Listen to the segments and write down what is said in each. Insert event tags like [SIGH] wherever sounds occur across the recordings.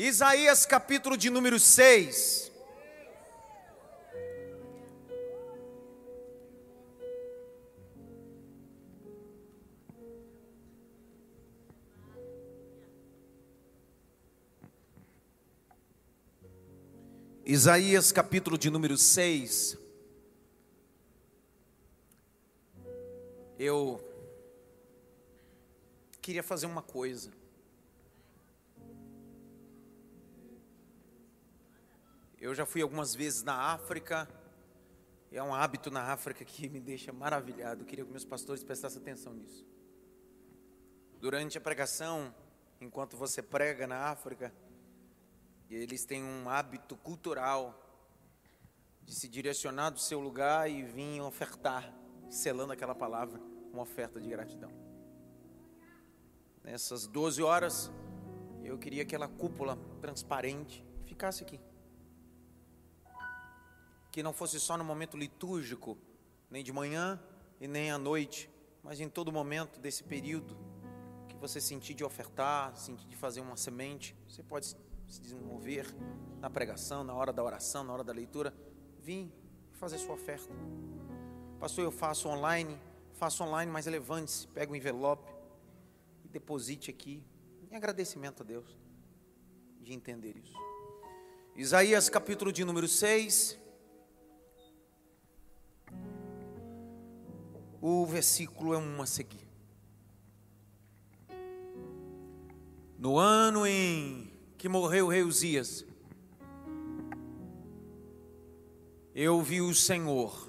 Isaías capítulo de número 6. Isaías capítulo de número 6. Eu queria fazer uma coisa. Eu já fui algumas vezes na África, e é um hábito na África que me deixa maravilhado. Eu queria que meus pastores prestassem atenção nisso. Durante a pregação, enquanto você prega na África, eles têm um hábito cultural de se direcionar do seu lugar e vir ofertar, selando aquela palavra, uma oferta de gratidão. Nessas 12 horas, eu queria que aquela cúpula transparente ficasse aqui que não fosse só no momento litúrgico, nem de manhã e nem à noite, mas em todo momento desse período que você sentir de ofertar, sentir de fazer uma semente, você pode se desenvolver na pregação, na hora da oração, na hora da leitura, vim fazer sua oferta. Pastor, eu faço online, faço online, mas levante-se, pega o envelope e deposite aqui, em agradecimento a Deus de entender isso. Isaías capítulo de número 6, O versículo é um a seguir. No ano em que morreu o rei Uzias, eu vi o Senhor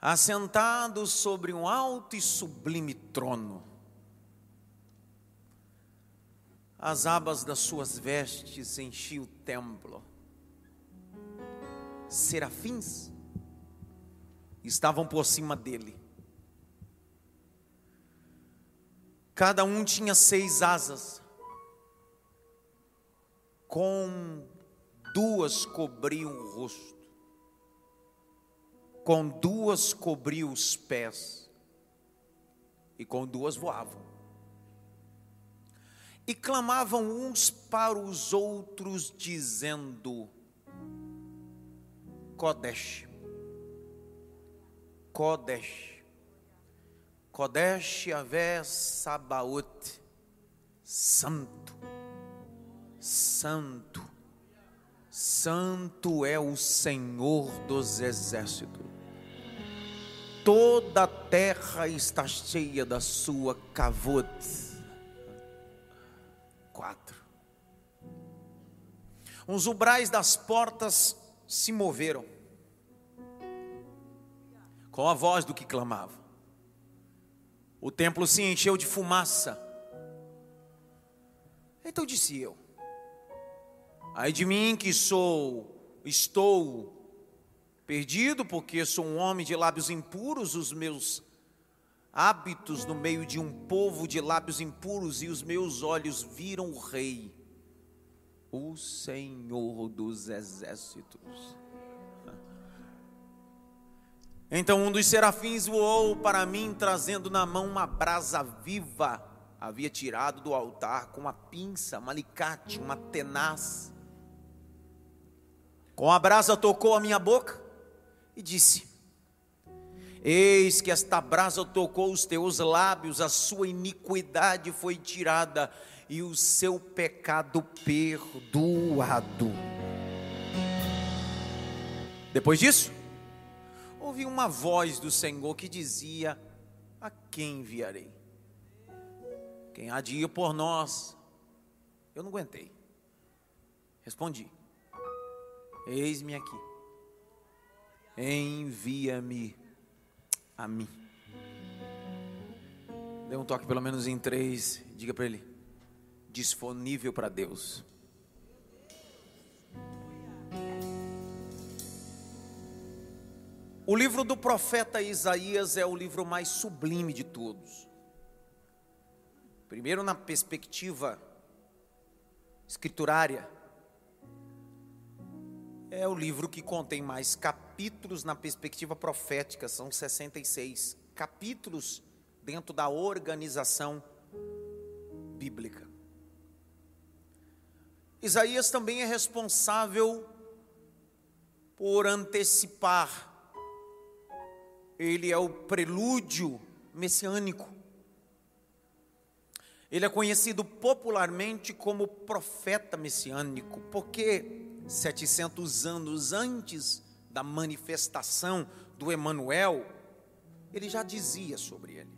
assentado sobre um alto e sublime trono. As abas das suas vestes enchiam o templo. Serafins estavam por cima dele. Cada um tinha seis asas, com duas cobriam o rosto, com duas cobriam os pés, e com duas voavam. E clamavam uns para os outros, dizendo: Kodesh, Kodesh. Kodesh Yahvé Sabaoth. Santo. Santo. Santo é o Senhor dos exércitos. Toda a terra está cheia da sua cavot. Quatro. Os ubrais das portas se moveram com a voz do que clamava. O templo se encheu de fumaça. Então disse eu: Ai de mim que sou, estou perdido, porque sou um homem de lábios impuros, os meus hábitos no meio de um povo de lábios impuros, e os meus olhos viram o Rei, o Senhor dos exércitos. Então um dos serafins voou para mim, trazendo na mão uma brasa viva. Havia tirado do altar com uma pinça, um alicate, uma tenaz. Com a brasa tocou a minha boca e disse: Eis que esta brasa tocou os teus lábios, a sua iniquidade foi tirada e o seu pecado perdoado. Depois disso, ouvi uma voz do Senhor que dizia: A quem enviarei? Quem há de ir por nós? Eu não aguentei. Respondi: Eis-me aqui. Envia-me a mim. Dê um toque pelo menos em três. Diga para ele: disponível para Deus. O livro do profeta Isaías é o livro mais sublime de todos. Primeiro, na perspectiva escriturária, é o livro que contém mais capítulos na perspectiva profética, são 66 capítulos dentro da organização bíblica. Isaías também é responsável por antecipar. Ele é o prelúdio messiânico. Ele é conhecido popularmente como profeta messiânico, porque 700 anos antes da manifestação do Emanuel, ele já dizia sobre ele.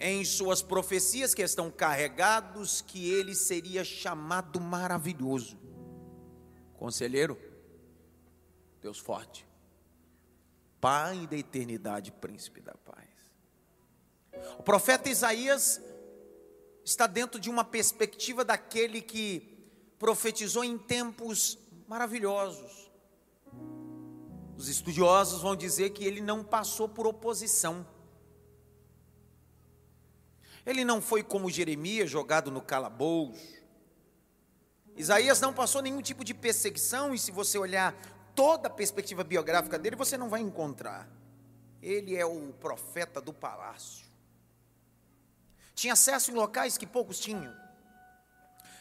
Em suas profecias que estão carregados que ele seria chamado maravilhoso. Conselheiro, Deus forte. Pai da eternidade, príncipe da paz. O profeta Isaías está dentro de uma perspectiva daquele que profetizou em tempos maravilhosos. Os estudiosos vão dizer que ele não passou por oposição. Ele não foi como Jeremias, jogado no calabouço. Isaías não passou nenhum tipo de perseguição, e se você olhar toda a perspectiva biográfica dele, você não vai encontrar. Ele é o profeta do palácio. Tinha acesso em locais que poucos tinham.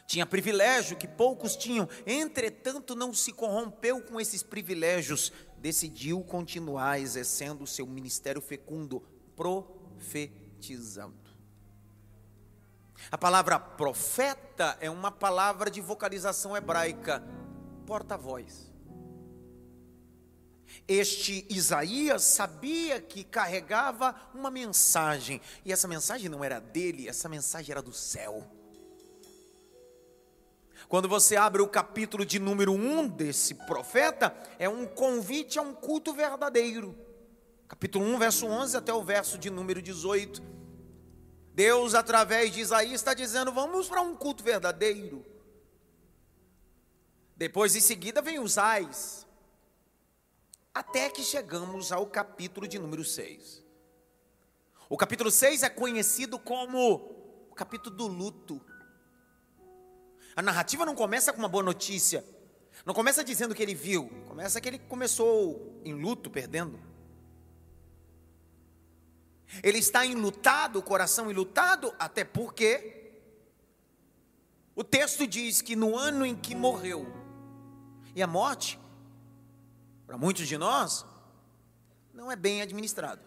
Tinha privilégio que poucos tinham. Entretanto, não se corrompeu com esses privilégios. Decidiu continuar exercendo o seu ministério fecundo, profetizando. A palavra profeta é uma palavra de vocalização hebraica, porta-voz. Este Isaías sabia que carregava uma mensagem, e essa mensagem não era dele, essa mensagem era do céu. Quando você abre o capítulo de número 1 desse profeta, é um convite a um culto verdadeiro. Capítulo 1, verso 11 até o verso de número 18. Deus, através de Isaías, está dizendo: vamos para um culto verdadeiro. Depois, em seguida, vem os ais até que chegamos ao capítulo de número 6. O capítulo 6 é conhecido como o capítulo do luto. A narrativa não começa com uma boa notícia, não começa dizendo que ele viu, começa que ele começou em luto, perdendo. Ele está enlutado, o coração enlutado, até porque o texto diz que no ano em que morreu, e a morte para muitos de nós, não é bem administrado.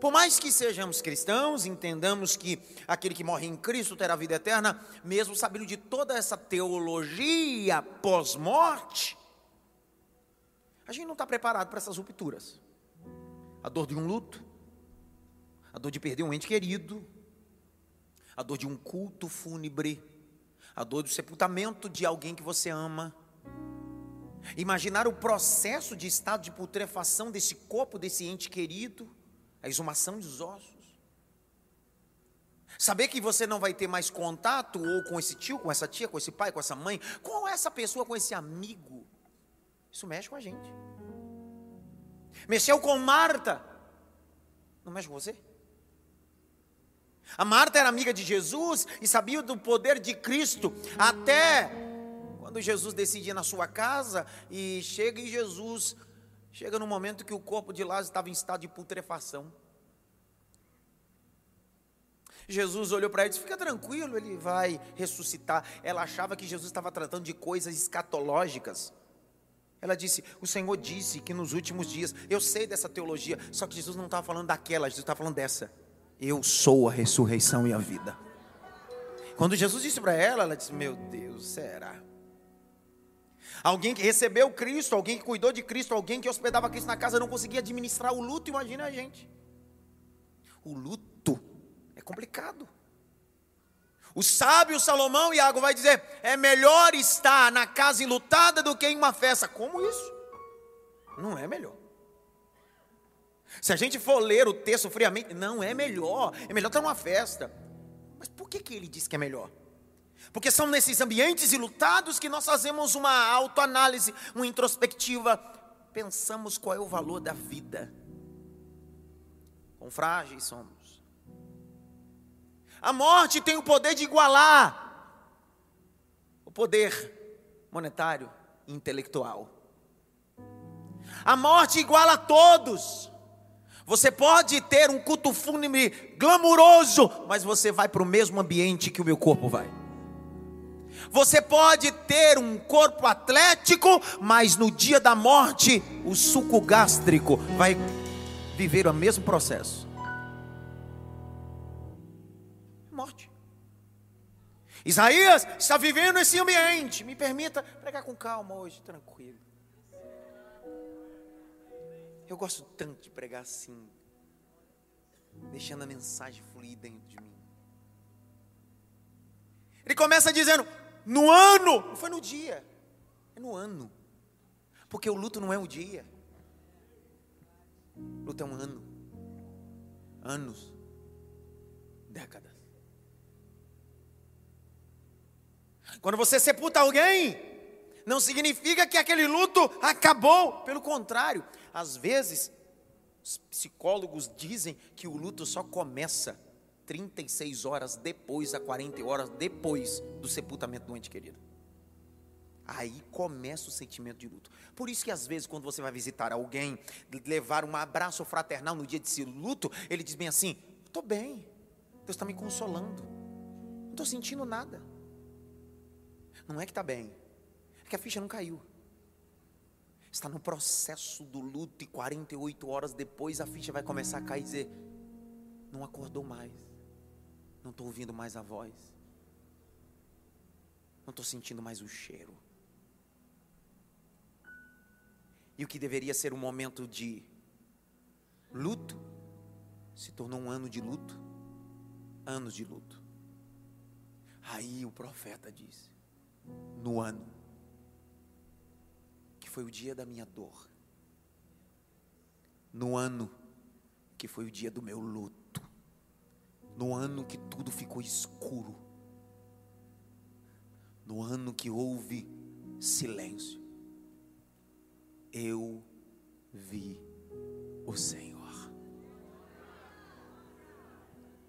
Por mais que sejamos cristãos, entendamos que aquele que morre em Cristo terá vida eterna, mesmo sabendo de toda essa teologia pós-morte, a gente não está preparado para essas rupturas. A dor de um luto, a dor de perder um ente querido, a dor de um culto fúnebre, a dor do sepultamento de alguém que você ama, Imaginar o processo de estado de putrefação desse corpo, desse ente querido, a exumação dos ossos. Saber que você não vai ter mais contato ou com esse tio, com essa tia, com esse pai, com essa mãe, com essa pessoa, com esse amigo. Isso mexe com a gente. Mexeu com Marta. Não mexe com você? A Marta era amiga de Jesus e sabia do poder de Cristo até quando Jesus decide ir na sua casa e chega e Jesus chega no momento que o corpo de Lázaro estava em estado de putrefação. Jesus olhou para ele e disse: Fica tranquilo, ele vai ressuscitar. Ela achava que Jesus estava tratando de coisas escatológicas. Ela disse: O Senhor disse que nos últimos dias, eu sei dessa teologia, só que Jesus não estava falando daquela, Jesus estava falando dessa. Eu sou a ressurreição e a vida. Quando Jesus disse para ela, ela disse: Meu Deus, será? Alguém que recebeu Cristo, alguém que cuidou de Cristo, alguém que hospedava Cristo na casa não conseguia administrar o luto, imagina a gente. O luto é complicado. O sábio Salomão, Iago, vai dizer: é melhor estar na casa enlutada do que em uma festa. Como isso? Não é melhor. Se a gente for ler o texto friamente, não é melhor. É melhor estar numa festa. Mas por que, que ele diz que é melhor? Porque são nesses ambientes ilutados que nós fazemos uma autoanálise, uma introspectiva, pensamos qual é o valor da vida. Quão frágeis somos. A morte tem o poder de igualar o poder monetário e intelectual. A morte iguala a todos. Você pode ter um culto fúnebre glamuroso, mas você vai para o mesmo ambiente que o meu corpo vai. Você pode ter um corpo atlético, mas no dia da morte, o suco gástrico vai viver o mesmo processo. Morte. Isaías está vivendo esse ambiente. Me permita pregar com calma hoje, tranquilo. Eu gosto tanto de pregar assim, deixando a mensagem fluir dentro de mim. Ele começa dizendo: no ano, não foi no dia, é no ano, porque o luto não é o dia, luto é um ano, anos, décadas. Quando você sepulta alguém, não significa que aquele luto acabou, pelo contrário, às vezes, os psicólogos dizem que o luto só começa 36 horas depois, a 40 horas depois do sepultamento do ente querido. Aí começa o sentimento de luto. Por isso que às vezes quando você vai visitar alguém, levar um abraço fraternal no dia de luto, ele diz bem assim: estou bem, Deus está me consolando, não estou sentindo nada. Não é que está bem, é que a ficha não caiu. Está no processo do luto e 48 horas depois a ficha vai começar a cair e dizer: não acordou mais. Não estou ouvindo mais a voz. Não estou sentindo mais o cheiro. E o que deveria ser um momento de luto, se tornou um ano de luto. Anos de luto. Aí o profeta disse: no ano, que foi o dia da minha dor, no ano, que foi o dia do meu luto, no ano que tudo ficou escuro, no ano que houve silêncio, eu vi o Senhor.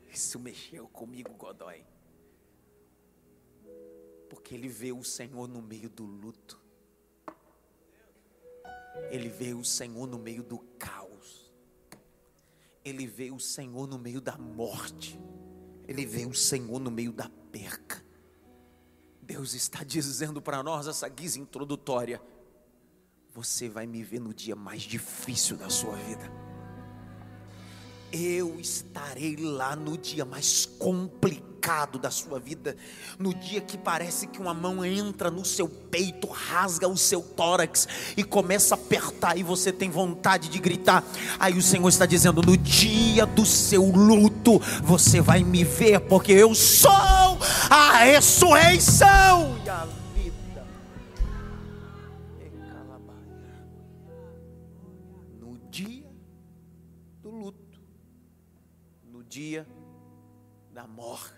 Isso mexeu comigo, Godoy. Porque ele vê o Senhor no meio do luto. Ele vê o Senhor no meio do caos ele vê o Senhor no meio da morte, ele vê o Senhor no meio da perca. Deus está dizendo para nós essa guisa introdutória: você vai me ver no dia mais difícil da sua vida. Eu estarei lá no dia mais complicado pecado da sua vida, no dia que parece que uma mão entra no seu peito, rasga o seu tórax e começa a apertar e você tem vontade de gritar. Aí o Senhor está dizendo: no dia do seu luto, você vai me ver, porque eu sou a ressurreição e a vida. No dia do luto, no dia da morte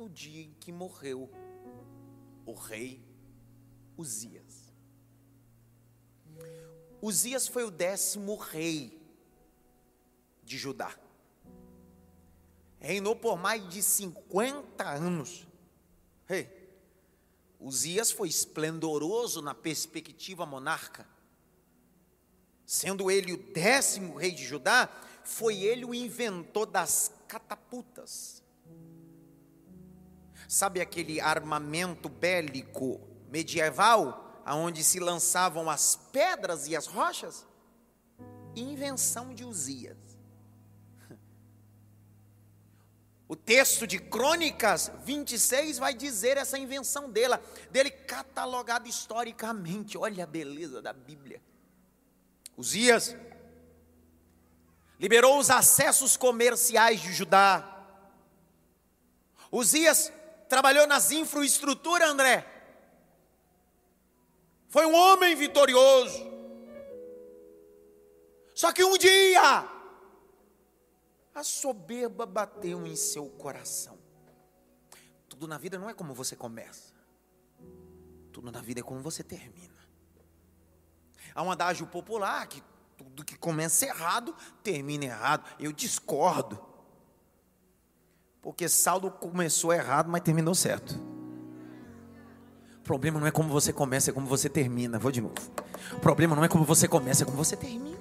no dia em que morreu o rei Uzias. Uzias foi o décimo rei de Judá. Reinou por mais de 50 anos. Hey, Uzias foi esplendoroso na perspectiva monarca. Sendo ele o décimo rei de Judá, foi ele o inventor das catapultas Sabe aquele armamento bélico medieval, aonde se lançavam as pedras e as rochas? Invenção de Uzias. O texto de Crônicas 26 vai dizer essa invenção dela, dele catalogado historicamente. Olha a beleza da Bíblia. Uzias liberou os acessos comerciais de Judá. Uzias trabalhou nas infraestruturas, André. Foi um homem vitorioso. Só que um dia, a soberba bateu em seu coração. Tudo na vida não é como você começa, tudo na vida é como você termina. Há um adágio popular que tudo que começa errado termina errado. Eu discordo. Porque Saulo começou errado, mas terminou certo. O problema não é como você começa, é como você termina. Vou de novo. O problema não é como você começa, é como você termina.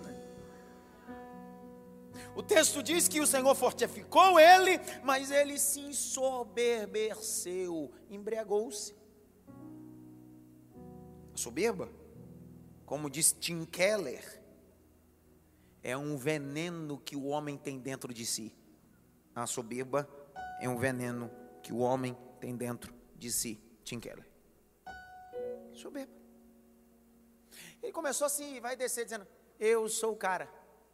O texto diz que o Senhor fortificou ele, mas ele se ensoberbeceu, embriagou-se. Soberba, como diz Tim Keller, é um veneno que o homem tem dentro de si. A soberba é um veneno que o homem tem dentro de si. Tim Keller. Soberba. Ele começou assim, vai descer dizendo: Eu sou o cara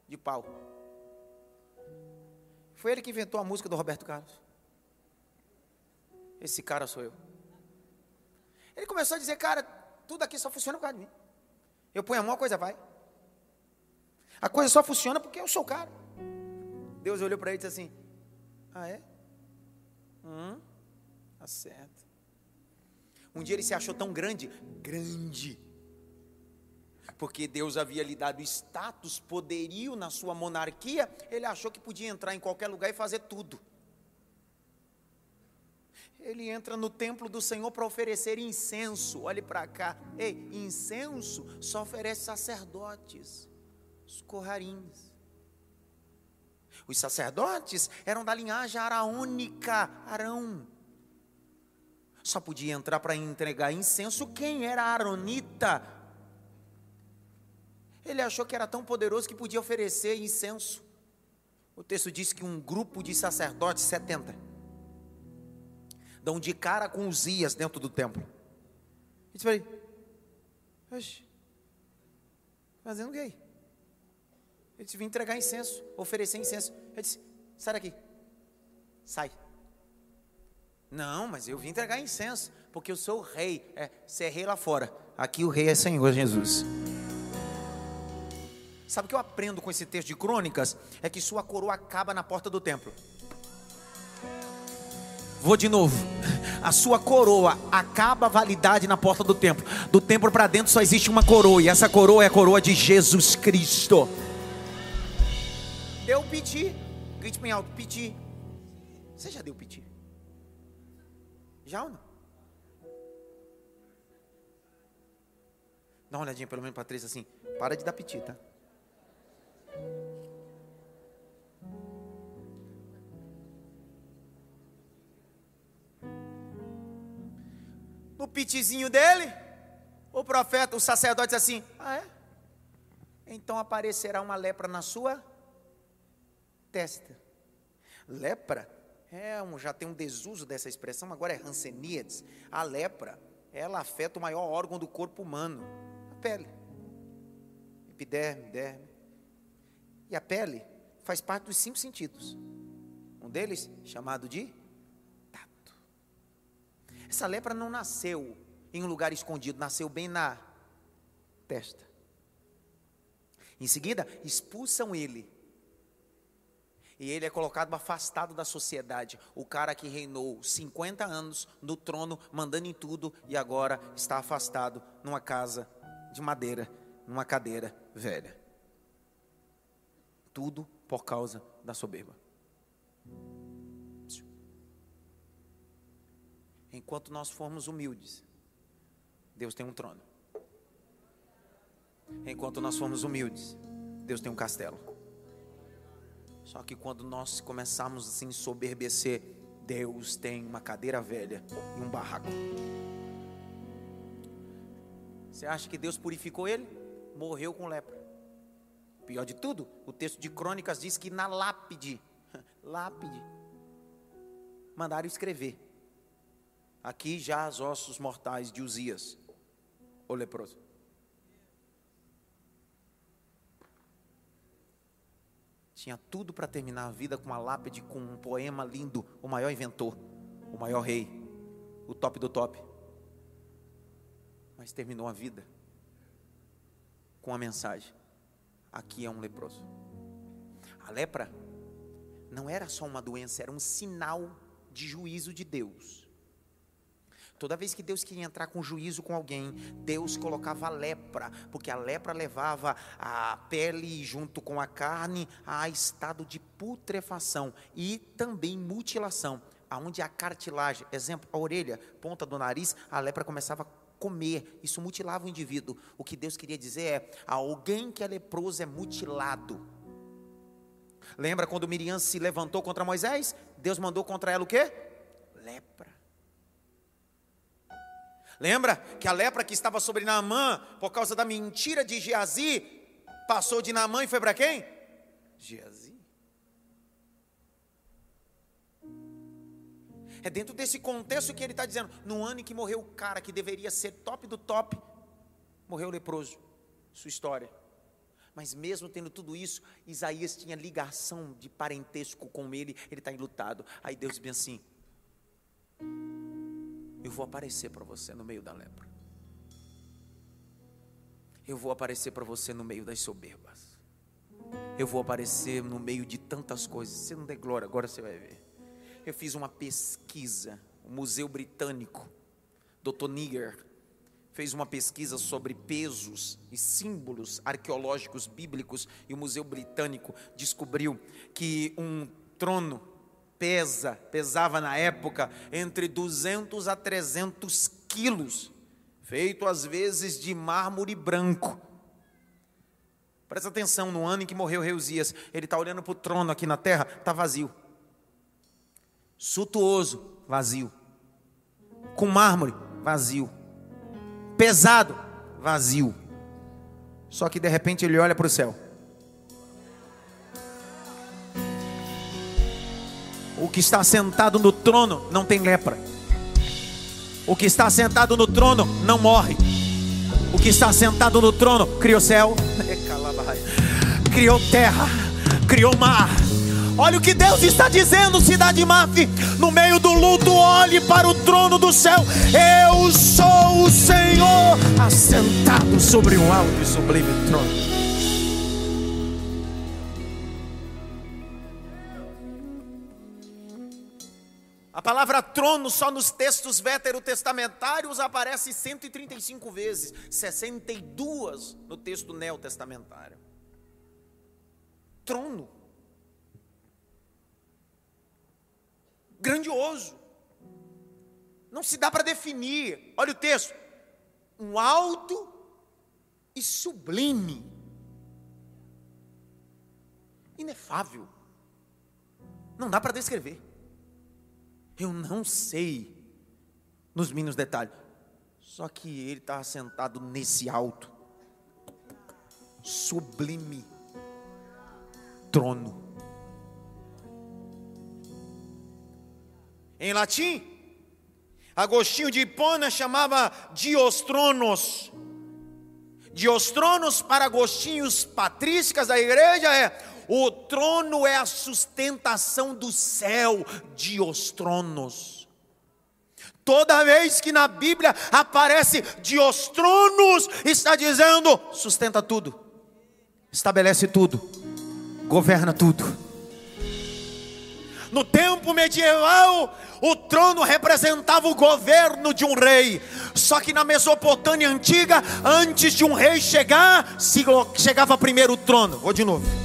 de pau. Foi ele que inventou a música do Roberto Carlos. Esse cara sou eu. Ele começou a dizer, cara, tudo aqui só funciona por causa de mim. Eu ponho a mão, a coisa vai. A coisa só funciona porque eu sou o cara. Deus olhou para ele e disse assim: Ah, é? Hum, tá certo. Um dia ele se achou tão grande, grande, porque Deus havia lhe dado status, poderio na sua monarquia, ele achou que podia entrar em qualquer lugar e fazer tudo. Ele entra no templo do Senhor para oferecer incenso. Olhe para cá. Ei, incenso só oferece sacerdotes, os corrarins. Os sacerdotes eram da linhagem araônica, Arão. Só podia entrar para entregar incenso quem era aronita, ele achou que era tão poderoso que podia oferecer incenso. O texto diz que um grupo de sacerdotes, 70, dão de cara com os ias dentro do templo. E disse para ele, fazendo o quê? Ele disse, vim entregar incenso, oferecer incenso. Ele disse, sai daqui, sai. Não, mas eu vim entregar incenso, porque eu sou o rei. É, você é rei lá fora. Aqui o rei é Senhor Jesus. Sabe o que eu aprendo com esse texto de crônicas? É que sua coroa acaba na porta do templo. Vou de novo. A sua coroa acaba a validade na porta do templo. Do templo para dentro só existe uma coroa. E essa coroa é a coroa de Jesus Cristo. Deu piti. Grite bem alto: piti. Você já deu piti? Já ou não? Dá uma olhadinha pelo menos para três assim. Para de dar piti, tá? No pitizinho dele, o profeta, o sacerdote assim: Ah, é? Então aparecerá uma lepra na sua testa. Lepra é um, já tem um desuso dessa expressão, agora é Hanseníades. A lepra, ela afeta o maior órgão do corpo humano, a pele. Epiderme, derme. E a pele faz parte dos cinco sentidos. Um deles chamado de tato. Essa lepra não nasceu em um lugar escondido, nasceu bem na testa. Em seguida, expulsam ele. E ele é colocado afastado da sociedade. O cara que reinou 50 anos no trono, mandando em tudo, e agora está afastado numa casa de madeira, numa cadeira velha. Tudo por causa da soberba. Enquanto nós formos humildes, Deus tem um trono. Enquanto nós formos humildes, Deus tem um castelo. Só que quando nós começarmos assim ensoberbecer, Deus tem uma cadeira velha e um barraco. Você acha que Deus purificou ele? Morreu com lepra. Pior de tudo, o texto de Crônicas diz que na lápide, [LAUGHS] lápide, mandaram escrever. Aqui já os ossos mortais de Uzias, o leproso. Tinha tudo para terminar a vida com uma lápide, com um poema lindo, o maior inventor, o maior rei, o top do top. Mas terminou a vida com a mensagem aqui é um leproso. A lepra não era só uma doença, era um sinal de juízo de Deus. Toda vez que Deus queria entrar com juízo com alguém, Deus colocava a lepra, porque a lepra levava a pele junto com a carne a estado de putrefação e também mutilação, aonde a cartilagem, exemplo, a orelha, ponta do nariz, a lepra começava a comer, isso mutilava o indivíduo. O que Deus queria dizer é: alguém que é leproso é mutilado. Lembra quando Miriam se levantou contra Moisés? Deus mandou contra ela o quê? Lepra. Lembra que a lepra que estava sobre Naamã, por causa da mentira de Geazi, passou de Naamã e foi para quem? Geazi. É dentro desse contexto que ele está dizendo: no ano em que morreu o cara que deveria ser top do top, morreu leproso. Sua história. Mas mesmo tendo tudo isso, Isaías tinha ligação de parentesco com ele, ele está enlutado. Aí Deus diz assim: Eu vou aparecer para você no meio da lepra. Eu vou aparecer para você no meio das soberbas. Eu vou aparecer no meio de tantas coisas. Você não der glória, agora você vai ver. Eu fiz uma pesquisa, o Museu Britânico, Dr. Niger, fez uma pesquisa sobre pesos e símbolos arqueológicos bíblicos e o Museu Britânico descobriu que um trono pesa, pesava na época entre 200 a 300 quilos, feito às vezes de mármore branco. Presta atenção, no ano em que morreu Reusias, ele está olhando para o trono aqui na terra, está vazio. Sutuoso, vazio. Com mármore, vazio pesado, vazio. Só que de repente ele olha para o céu. O que está sentado no trono não tem lepra. O que está sentado no trono não morre. O que está sentado no trono criou céu, [LAUGHS] criou terra, criou mar Olha o que Deus está dizendo, cidade Maf. No meio do luto, olhe para o trono do céu. Eu sou o Senhor, assentado sobre um alto e sublime trono. A palavra trono só nos textos veterotestamentários aparece 135 vezes, 62 no texto neotestamentário. Trono. grandioso. Não se dá para definir. Olha o texto. Um alto e sublime. Inefável. Não dá para descrever. Eu não sei nos mínimos detalhes. Só que ele está sentado nesse alto, sublime trono. Em latim, Agostinho de Hipona chamava Diostronos. Diostronos para Agostinhos patrísticas da igreja é o trono é a sustentação do céu, Diostronos. Toda vez que na Bíblia aparece Diostronos, está dizendo: sustenta tudo, estabelece tudo, governa tudo. No tempo medieval, o trono representava o governo de um rei. Só que na Mesopotâmia antiga, antes de um rei chegar, chegava primeiro o trono. Vou de novo.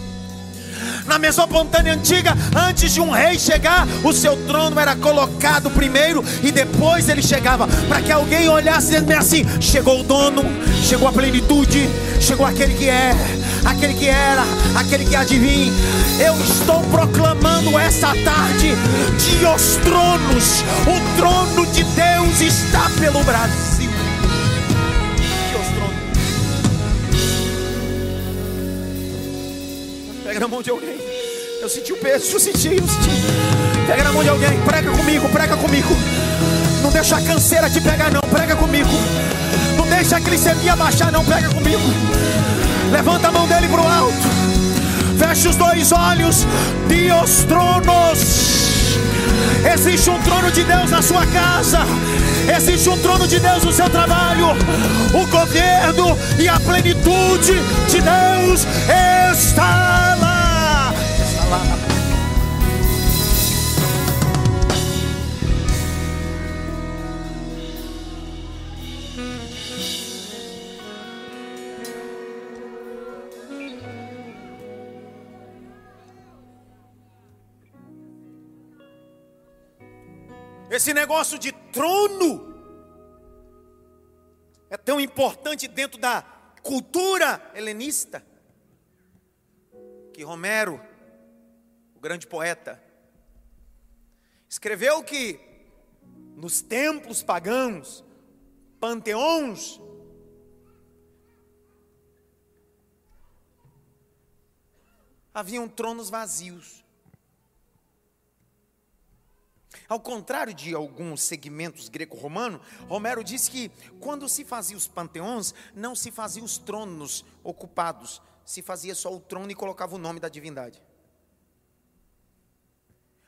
Na Mesopotâmia antiga, antes de um rei chegar, o seu trono era colocado primeiro e depois ele chegava, para que alguém olhasse e assim: chegou o dono, chegou a plenitude, chegou aquele que é aquele que era, aquele que adivinha. Eu estou proclamando essa tarde de os tronos, o trono de Deus está pelo Brasil. Pega na mão de alguém. Eu senti o peso, eu senti, eu senti. Pega na mão de alguém, prega comigo, prega comigo. Não deixa a canseira te pegar, não, prega comigo. Não deixa a glicemia baixar, não, prega comigo. Levanta a mão dele para o alto. Feche os dois olhos. Deus tronos. Existe um trono de Deus na sua casa. Existe um trono de Deus no seu trabalho. O governo e a plenitude de Deus está Esse negócio de trono é tão importante dentro da cultura helenista que Romero o grande poeta, escreveu que nos templos pagãos, panteões, haviam tronos vazios. Ao contrário de alguns segmentos greco-romano, Romero diz que quando se fazia os panteões, não se fazia os tronos ocupados, se fazia só o trono e colocava o nome da divindade.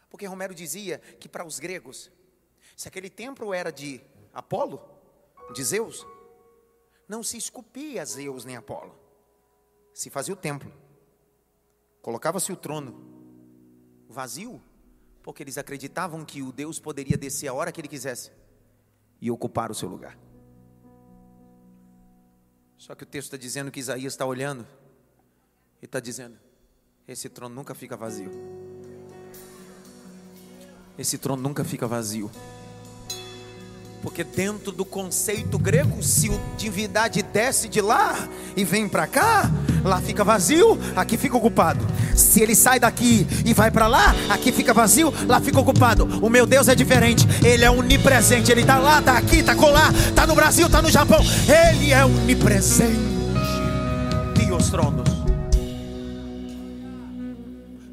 Porque Romero dizia que para os gregos, se aquele templo era de Apolo, de Zeus, não se esculpia Zeus nem Apolo, se fazia o templo. Colocava-se o trono vazio, porque eles acreditavam que o Deus poderia descer a hora que ele quisesse e ocupar o seu lugar. Só que o texto está dizendo que Isaías está olhando e está dizendo: esse trono nunca fica vazio. Esse trono nunca fica vazio. Porque dentro do conceito grego, se o divindade desce de lá e vem para cá, lá fica vazio, aqui fica ocupado. Se ele sai daqui e vai para lá, aqui fica vazio, lá fica ocupado. O meu Deus é diferente, ele é onipresente, ele está lá, está aqui, está colar, está no Brasil, está no Japão. Ele é onipresente. Deus tronos.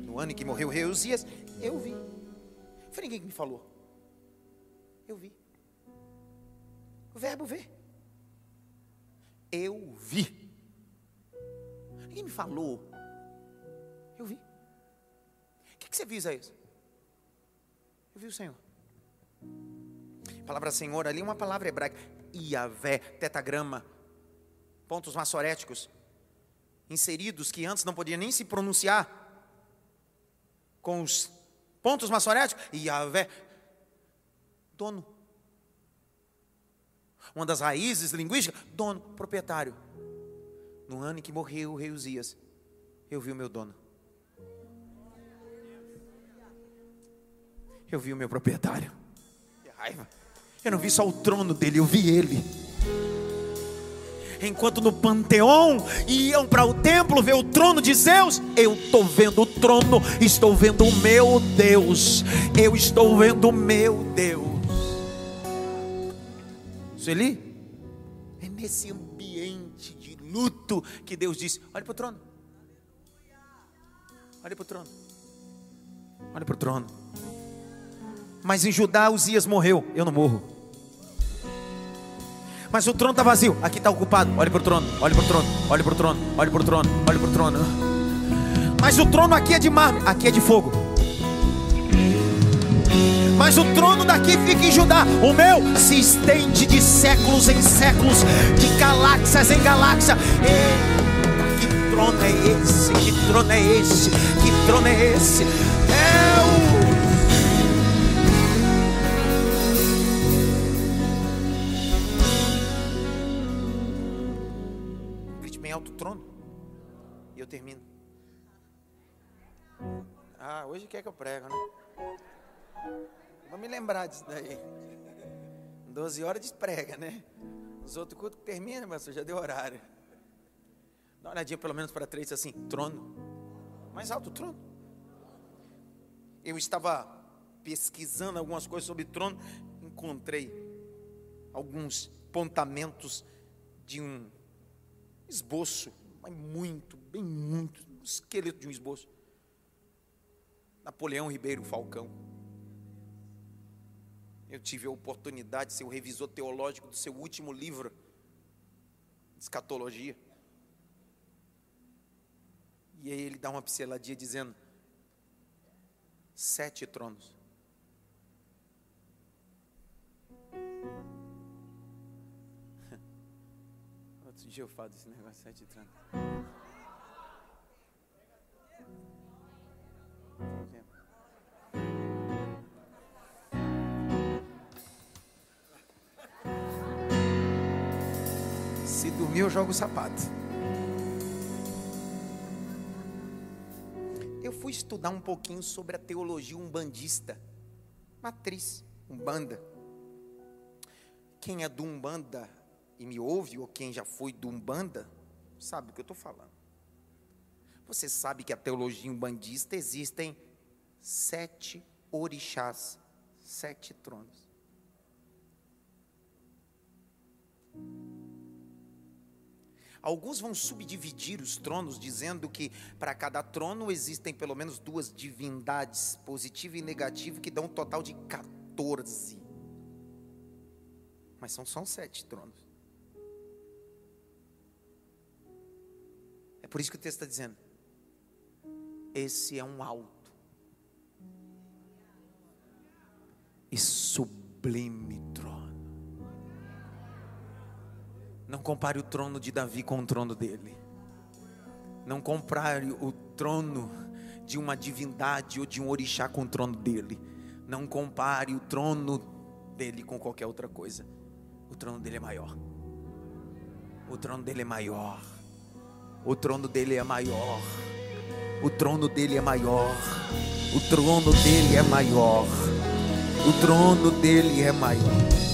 No ano em que morreu Uzias, eu vi. Foi ninguém que me falou. Eu vi. Verbo ver. Eu vi. Ninguém me falou. Eu vi. O que, que você viu, Isaías? Eu vi o Senhor. A palavra Senhor ali é uma palavra hebraica. Iavé, tetagrama, pontos maçoréticos, inseridos que antes não podia nem se pronunciar, com os pontos maçoréticos. Iavé, dono uma das raízes linguísticas, dono, proprietário. No ano em que morreu o rei Uzias, eu vi o meu dono. Eu vi o meu proprietário. Que raiva. Eu não vi só o trono dele, eu vi ele. Enquanto no panteão iam para o templo ver o trono de Zeus, eu estou vendo o trono, estou vendo o meu Deus. Eu estou vendo o meu Deus. Sueli, é nesse ambiente de luto que Deus disse: olhe para o trono. Olhe para o trono. Olhe para o trono. Mas em Judá Uzias morreu, eu não morro. Mas o trono está vazio, aqui está ocupado. Olhe para o trono, olhe para o trono, olhe para o trono, olhe para o trono, olhe para o trono. Mas o trono aqui é de mármore, aqui é de fogo mas o trono daqui fica em Judá. O meu se estende de séculos em séculos, de galáxias em galáxia. E, que trono é esse? Que trono é esse? Que trono é esse? É o. Bem alto trono. E eu termino. Ah, hoje quer que eu prego, né? Vou me lembrar disso daí. 12 horas desprega, né? Os outros cultos terminam, mas já deu horário. Dá uma olhadinha pelo menos para três assim, trono. Mais alto trono. Eu estava pesquisando algumas coisas sobre trono, encontrei alguns pontamentos de um esboço, mas muito, bem muito, um esqueleto de um esboço. Napoleão Ribeiro Falcão. Eu tive a oportunidade de ser o revisor teológico do seu último livro, Escatologia. E aí ele dá uma pinceladinha dizendo: sete tronos. [LAUGHS] Outro dia eu falo desse negócio, sete tronos. Eu jogo o sapato. Eu fui estudar um pouquinho sobre a teologia umbandista, matriz, umbanda. Quem é do umbanda e me ouve, ou quem já foi do umbanda, sabe o que eu estou falando. Você sabe que a teologia umbandista existem Sete orixás, sete tronos. Alguns vão subdividir os tronos, dizendo que para cada trono existem pelo menos duas divindades, positiva e negativa, que dão um total de 14. Mas são só sete tronos. É por isso que o texto está dizendo: esse é um alto e sublime trono. Não compare o trono de Davi com o trono dele. Não compare o trono de uma divindade ou de um orixá com o trono dele. Não compare o trono dele com qualquer outra coisa. O trono dele é maior. O trono dele é maior. O trono dele é maior. O trono dele é maior. O trono dele é maior. O trono dele é maior.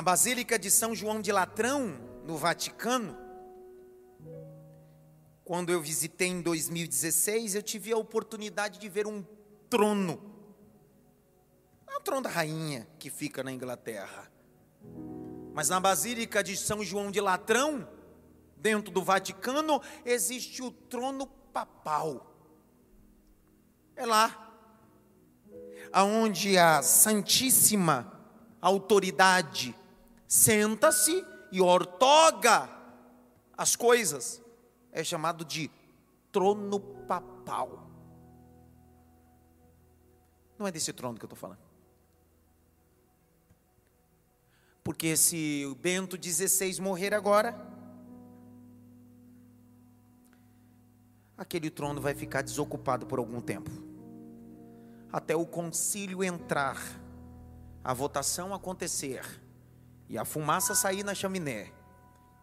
Na Basílica de São João de Latrão, no Vaticano, quando eu visitei em 2016, eu tive a oportunidade de ver um trono. É o trono da rainha que fica na Inglaterra. Mas na Basílica de São João de Latrão, dentro do Vaticano, existe o trono papal. É lá aonde a Santíssima Autoridade senta-se e ortoga as coisas. É chamado de trono papal. Não é desse trono que eu estou falando. Porque se o Bento XVI morrer agora, aquele trono vai ficar desocupado por algum tempo. Até o concílio entrar, a votação acontecer e a fumaça sair na chaminé,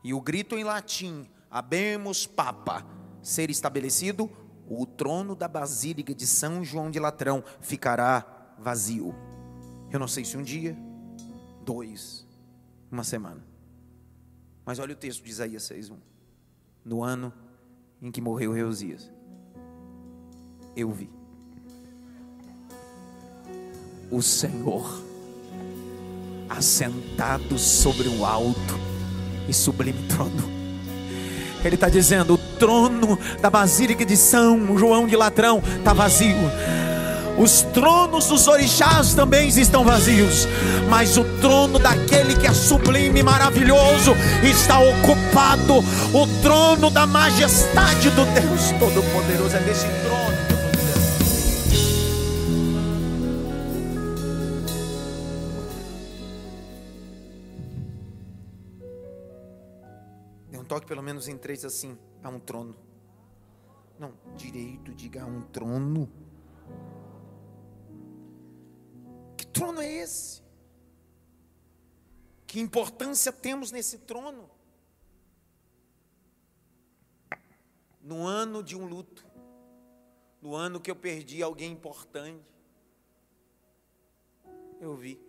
e o grito em latim, Abemos Papa, ser estabelecido, o trono da Basílica de São João de Latrão ficará vazio. Eu não sei se um dia, dois, uma semana. Mas olha o texto de Isaías 6:1. No ano em que morreu Reusias, eu vi o Senhor assentado sobre um alto e sublime trono. Ele está dizendo: o trono da Basílica de São João de Latrão está vazio. Os tronos dos orixás também estão vazios, mas o trono daquele que é sublime e maravilhoso está ocupado. O trono da majestade do Deus Todo-Poderoso é desse trono. Pelo menos em três assim: há um trono. Não, direito, diga há um trono. Que trono é esse? Que importância temos nesse trono? No ano de um luto, no ano que eu perdi alguém importante, eu vi.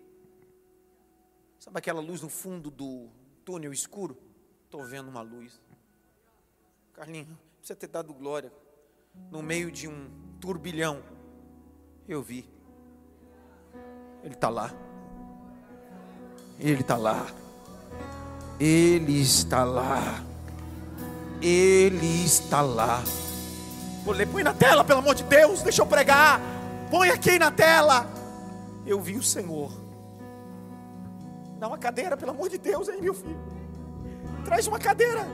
Sabe aquela luz no fundo do túnel escuro? Estou vendo uma luz. Carlinhos, precisa ter dado glória. No meio de um turbilhão, eu vi. Ele está lá. Ele está lá. Ele está lá. Ele está lá. Põe na tela, pelo amor de Deus, deixa eu pregar. Põe aqui na tela. Eu vi o Senhor. Dá uma cadeira, pelo amor de Deus, aí, meu filho. Traz uma cadeira.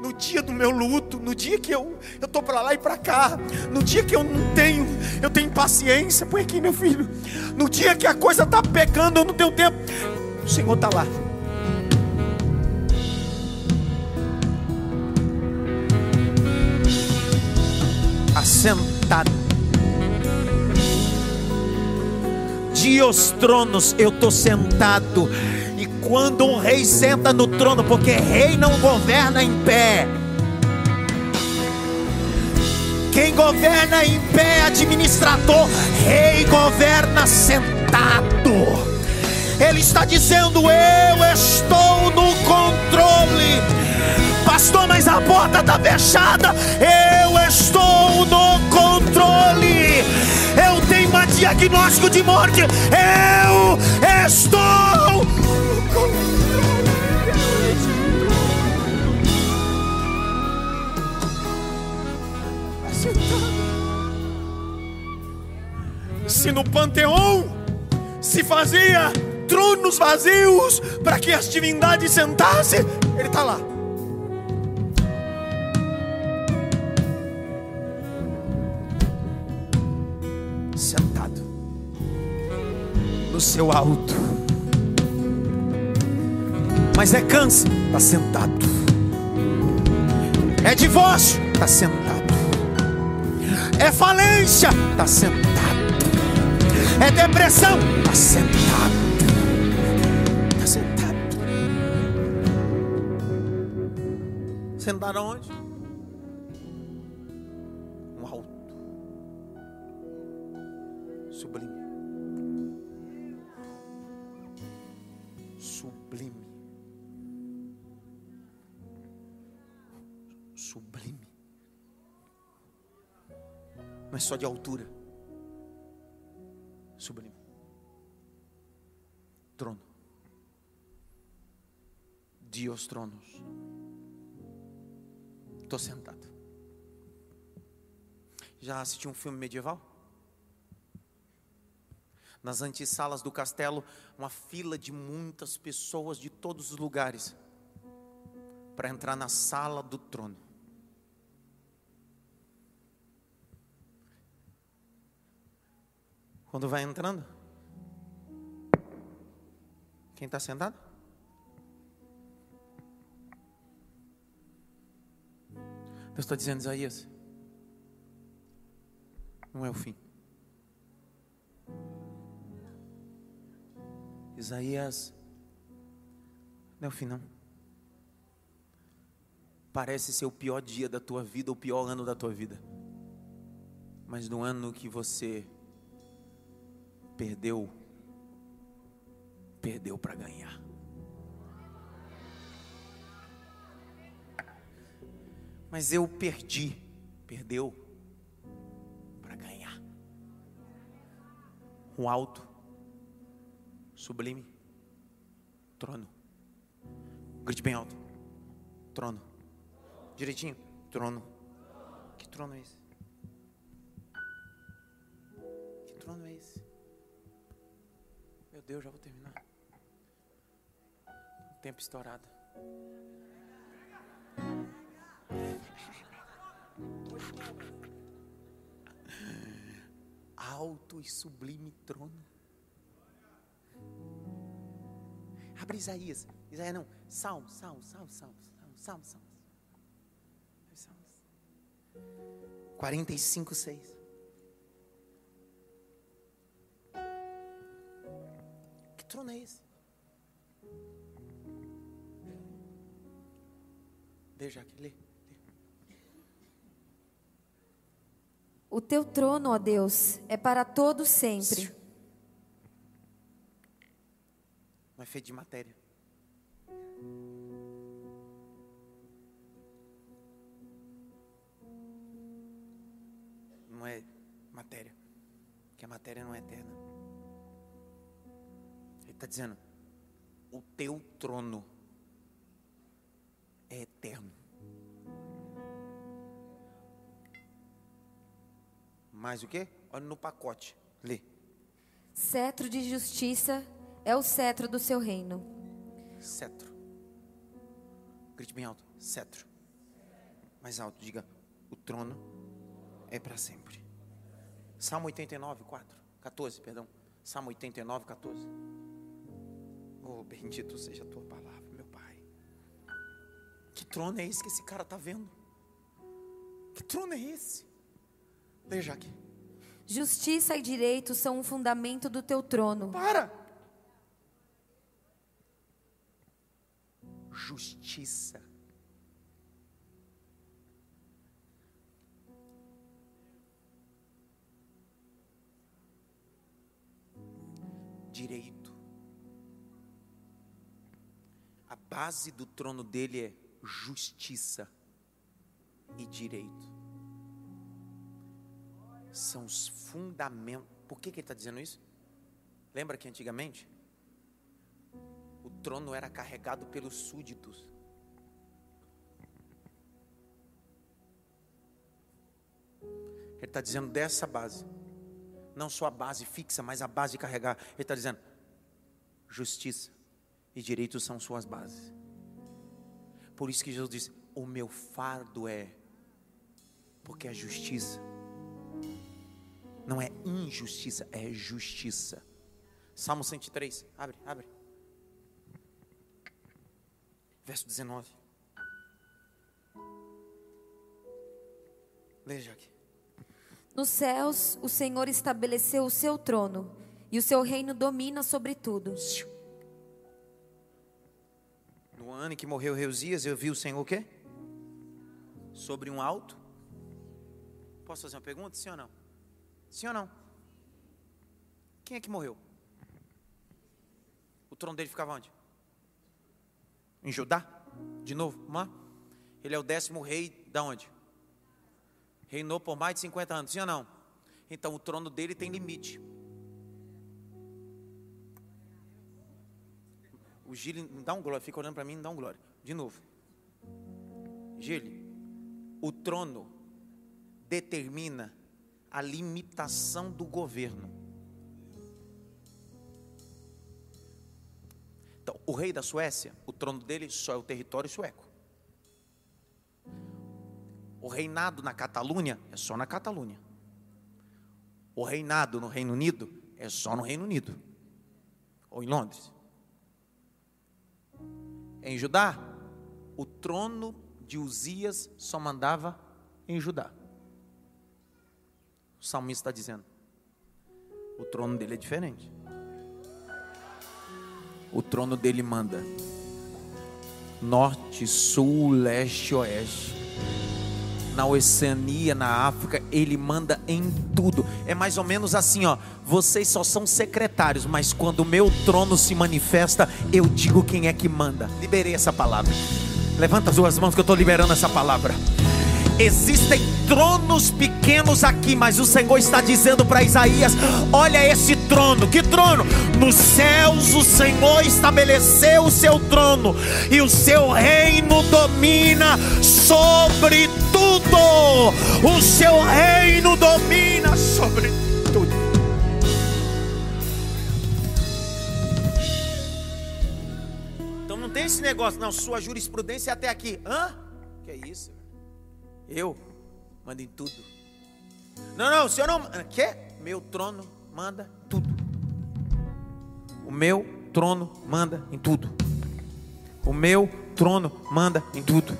No dia do meu luto, no dia que eu eu tô para lá e para cá, no dia que eu não tenho, eu tenho paciência, põe aqui meu filho. No dia que a coisa tá pegando, eu não tenho tempo. O Senhor tá lá. Assentado. De os tronos eu tô sentado quando um rei senta no trono, porque rei não governa em pé. Quem governa em pé administrador, rei governa sentado. Ele está dizendo: Eu estou no controle. Pastor, mas a porta está fechada. Eu estou no controle. Eu diagnóstico de morte. Eu estou. Se no panteão se fazia tronos vazios para que as divindades sentassem, ele está lá. Seu alto. Mas é câncer, está sentado. É divórcio, está sentado. É falência, está sentado é depressão. Está sentado. Está sentado. Sentado aonde? Só de altura sublime. Trono. Dios tronos. Estou sentado. Já assisti um filme medieval? Nas antessalas do castelo, uma fila de muitas pessoas de todos os lugares para entrar na sala do trono. Quando vai entrando, quem está sentado? Deus está dizendo, Isaías, não é o fim. Isaías, não é o fim, não. Parece ser o pior dia da tua vida, o pior ano da tua vida. Mas no ano que você perdeu, perdeu para ganhar. Mas eu perdi, perdeu para ganhar. Um alto, sublime trono. Grite bem alto. Trono. Direitinho. Trono. Que trono é esse? Que trono é esse? Meu Deus, já vou terminar. Tempo estourado. Alto e sublime trono. Abre Isaías. Isaías não. Salmo, Salmo, Salmo, Salmo, Salmo, Salmo. Salmos. 45, 6. Trono é esse? Veja aqui, lê. O teu trono, ó Deus, é para todo sempre. Não é feito de matéria. Não é matéria. Porque a matéria não é eterna está dizendo: o teu trono é eterno. Mais o que? Olha no pacote. Lê. Cetro de justiça é o cetro do seu reino. Cetro. Grite bem alto. Cetro. Mais alto, diga: o trono é para sempre. Salmo 89, 4. 14, perdão. Salmo 89, 14. Oh, bendito seja a tua palavra, meu Pai. Que trono é esse que esse cara está vendo? Que trono é esse? Veja aqui. Justiça e direito são o fundamento do teu trono. Para! Justiça. Direito base do trono dele é justiça e direito. São os fundamentos. Por que, que ele está dizendo isso? Lembra que antigamente o trono era carregado pelos súditos. Ele está dizendo dessa base, não só a base fixa, mas a base de carregar. Ele está dizendo: justiça e direito são suas bases. Por isso que Jesus disse: O meu fardo é, porque a justiça não é injustiça, é justiça. Salmo 103, abre, abre. Verso 19. Leia aqui. Nos céus, o Senhor estabeleceu o seu trono, e o seu reino domina sobre tudo. Ano que morreu Reusias, eu vi o Senhor o quê? Sobre um alto. Posso fazer uma pergunta? Sim ou não? Sim ou não? Quem é que morreu? O trono dele ficava onde? Em Judá? De novo, vamos lá? Ele é o décimo rei da onde? Reinou por mais de 50 anos, sim ou não? Então o trono dele tem limite. O Gile, dá um glória, fica olhando para mim, não dá um glória. De novo. Gile, o trono determina a limitação do governo. Então, o rei da Suécia, o trono dele só é o território sueco. O reinado na Catalunha é só na Catalunha. O reinado no Reino Unido é só no Reino Unido. Ou em Londres. Em Judá, o trono de Uzias só mandava em Judá. O salmista está dizendo: o trono dele é diferente. O trono dele manda norte, sul, leste, oeste na Oceania, na África, ele manda em tudo. É mais ou menos assim, ó. Vocês só são secretários, mas quando o meu trono se manifesta, eu digo quem é que manda. Liberei essa palavra. Levanta as duas mãos que eu estou liberando essa palavra. Existem tronos pequenos aqui, mas o Senhor está dizendo para Isaías: Olha esse trono, que trono? Nos céus o Senhor estabeleceu o seu trono, e o seu reino domina sobre tudo. O seu reino domina sobre tudo. Então não tem esse negócio, não. Sua jurisprudência é até aqui. Hã? Que é isso? Eu mando em tudo. Não, não, o senhor não. Quer? Meu trono manda tudo. O meu trono manda em tudo. O meu trono manda em tudo.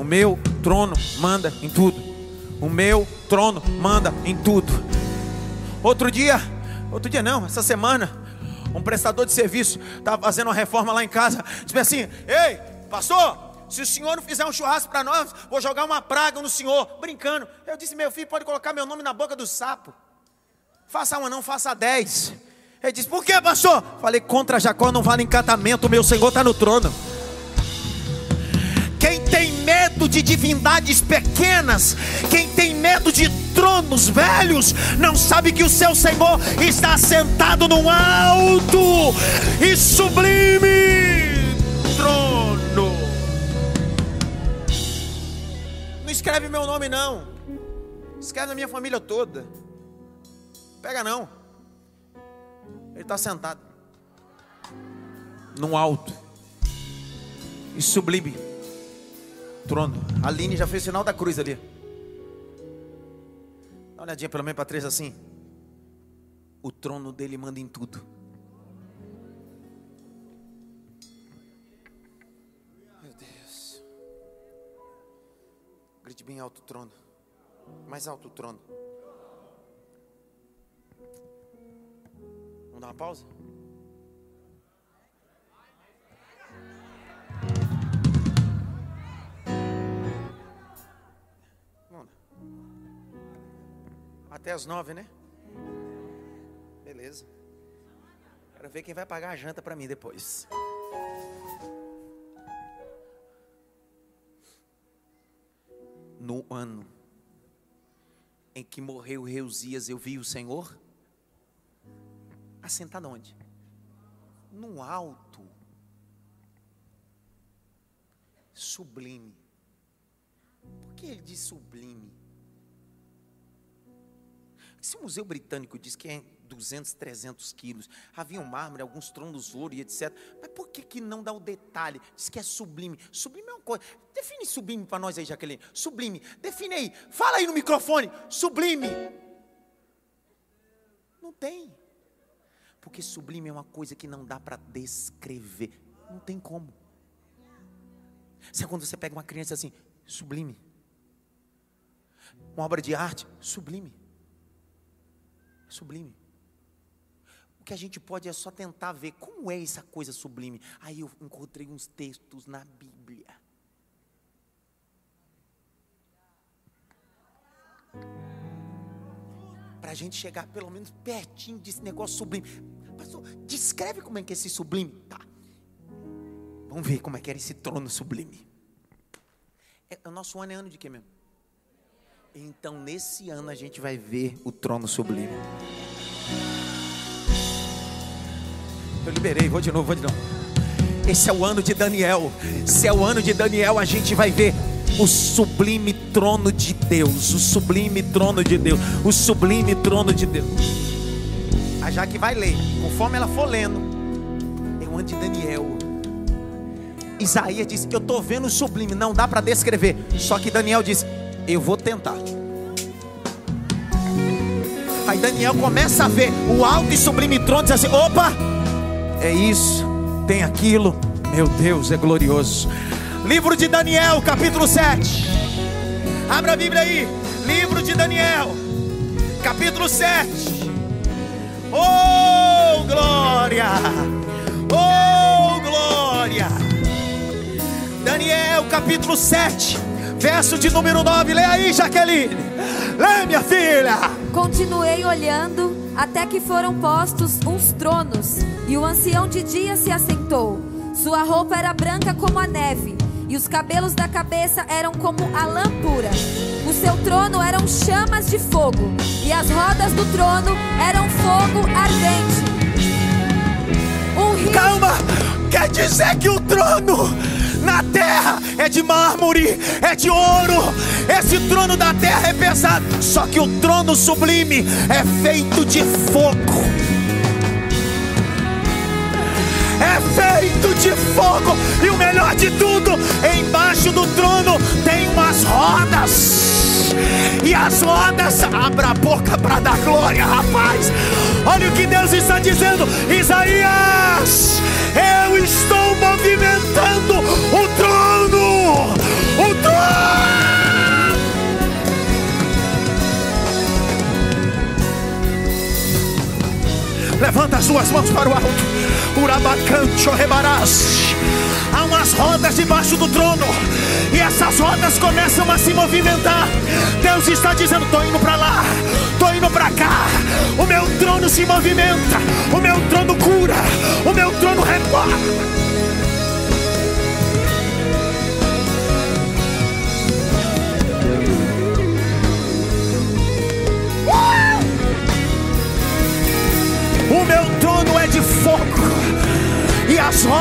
O meu trono manda em tudo. O meu trono manda em tudo. Outro dia, outro dia não, essa semana, um prestador de serviço estava fazendo uma reforma lá em casa. Disse assim: Ei, pastor, se o senhor não fizer um churrasco para nós, vou jogar uma praga no senhor, brincando. Eu disse: Meu filho, pode colocar meu nome na boca do sapo. Faça uma, não faça dez. Ele disse: Por que, pastor? Falei: Contra Jacó não vale encantamento, meu senhor está no trono. Medo de divindades pequenas, quem tem medo de tronos velhos, não sabe que o seu Senhor está sentado num alto e sublime trono. Não escreve meu nome, não. Escreve a minha família toda. Pega não. Ele está sentado. Num alto. E sublime. Trono. A Aline já fez o sinal da cruz ali. Dá uma olhadinha pelo menos para três assim. O trono dele manda em tudo. Grite bem alto o trono. Mais alto o trono. Vamos dar uma pausa? Até as nove, né? Beleza. Quero ver quem vai pagar a janta para mim depois. No ano em que morreu Reusias, eu vi o Senhor assentado onde? No alto, sublime. Por que ele diz sublime? Se o Museu Britânico diz que é 200, 300 quilos, havia um mármore, alguns tronos ouro e etc. Mas por que, que não dá o detalhe? Diz que é sublime. Sublime é uma coisa. Define sublime para nós aí, Jaqueline. Sublime. Define aí. Fala aí no microfone. Sublime. Não tem. Porque sublime é uma coisa que não dá para descrever. Não tem como. Sabe quando você pega uma criança assim, sublime. Uma obra de arte, sublime. Sublime. O que a gente pode é só tentar ver como é essa coisa sublime. Aí eu encontrei uns textos na Bíblia. Para a gente chegar pelo menos pertinho desse negócio sublime. Pastor, descreve como é que é esse sublime. Tá. Vamos ver como é que era esse trono sublime. É, o nosso ano é ano de quê mesmo? Então, nesse ano, a gente vai ver o trono sublime. Eu liberei, vou de novo, vou de novo. Esse é o ano de Daniel. Esse é o ano de Daniel, a gente vai ver o sublime trono de Deus. O sublime trono de Deus. O sublime trono de Deus. A Jaque vai ler, conforme ela for lendo. É o ano de Daniel. Isaías disse: Eu estou vendo o sublime, não dá para descrever. Só que Daniel disse: Eu vou tentar. Aí Daniel começa a ver o alto e sublime trono, diz assim: opa, é isso, tem aquilo, meu Deus, é glorioso. Livro de Daniel, capítulo 7. Abra a Bíblia aí, livro de Daniel, capítulo 7. Oh, glória! Oh, glória! Daniel, capítulo 7, verso de número 9. Lê aí, Jaqueline. Lê, minha filha. Continuei olhando até que foram postos uns tronos, e o ancião de dia se assentou. Sua roupa era branca como a neve, e os cabelos da cabeça eram como a lã pura. O seu trono eram chamas de fogo, e as rodas do trono eram fogo ardente. Um rio... Calma! Quer dizer que o trono na terra é de mármore, é de ouro. Esse trono da terra é pesado, só que o trono sublime é feito de fogo. É feito de fogo, e o melhor de tudo, embaixo do trono tem umas rodas. E as rodas, abra a boca para dar glória, rapaz. Olha o que Deus está dizendo, Isaías. Eu estou movimentando o trono. O trono. Levanta as suas mãos para o alto. Urabacancho rebarás. Há umas rodas debaixo do trono. E essas rodas começam a se movimentar. Deus está dizendo: estou indo para lá, estou indo para cá. O meu trono se movimenta. O meu trono cura. O meu trono reborda.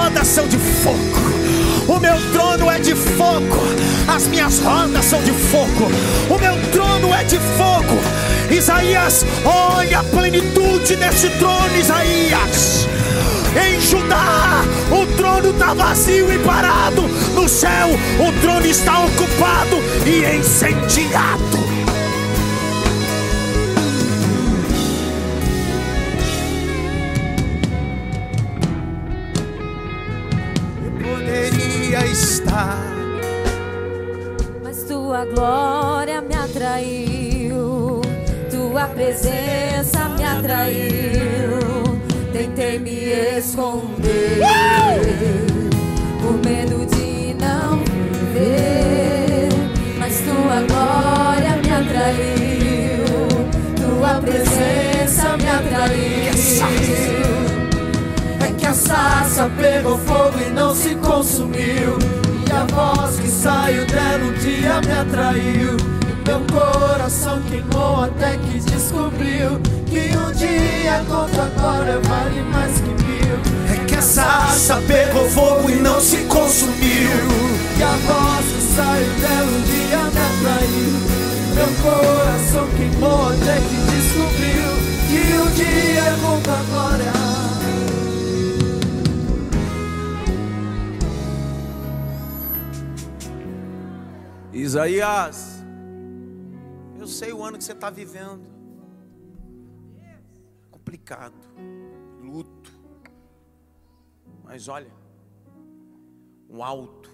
Rodas são de fogo. O meu trono é de fogo, as minhas rodas são de fogo. O meu trono é de fogo. Isaías, olha a plenitude desse trono, Isaías. Em Judá, o trono está vazio e parado. No céu, o trono está ocupado e incendiado. Presença me atraiu. Tentei me esconder, por medo de não ver. Mas tua glória me atraiu, tua presença me atraiu a sarça pegou fogo e não se consumiu. E a voz que saiu dela um dia me atraiu. Meu coração queimou até que descobriu que um dia contra agora vale mais que mil. É que essa raça pegou fogo e não se consumiu. E a voz que saiu dela um dia me atraiu. Meu coração queimou até que descobriu que um dia contra agora. Isaías, sei o ano que você está vivendo. Complicado, luto. Mas olha, um alto,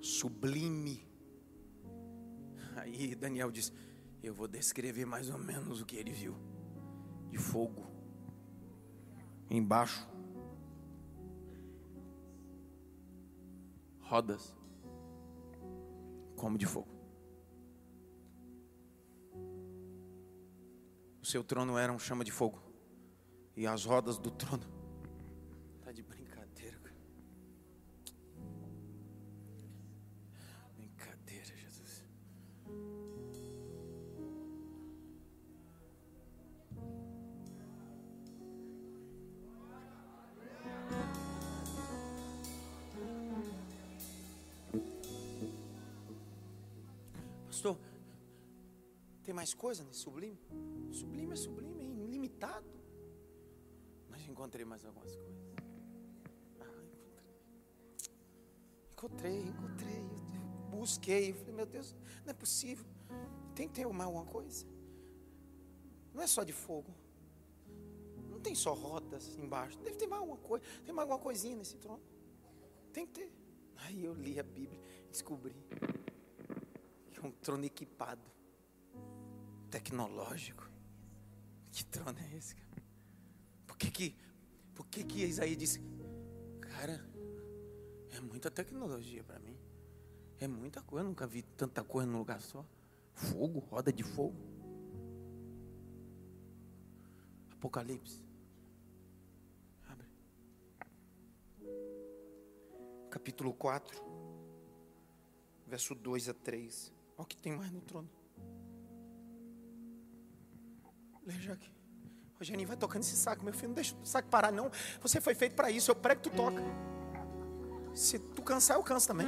sublime. Aí Daniel diz: Eu vou descrever mais ou menos o que ele viu: de fogo, embaixo, rodas como de fogo. O seu trono era um chama de fogo. E as rodas do trono. Tá de brincadeira, cara. Brincadeira, Jesus. Pastor, tem mais coisa nesse sublime? Sublime é sublime, é ilimitado. Mas encontrei mais algumas coisas. Ah, encontrei. Encontrei, encontrei. Busquei. Falei, meu Deus, não é possível. Tem que ter mais alguma coisa. Não é só de fogo. Não tem só rodas embaixo. Deve ter mais alguma coisa. Tem mais alguma coisinha nesse trono. Tem que ter. Aí eu li a Bíblia descobri que é um trono equipado, tecnológico. Que trono é esse, cara? Por que que, por que, que Isaías disse, cara, é muita tecnologia para mim. É muita coisa, eu nunca vi tanta coisa num lugar só. Fogo, roda de fogo. Apocalipse. Abre. Capítulo 4, verso 2 a 3. Olha o que tem mais no trono. Leia aqui. Rogério, vai tocando esse saco, meu filho. Não deixa o saco parar, não. Você foi feito para isso. Eu prego, tu toca. Se tu cansar, eu canso também.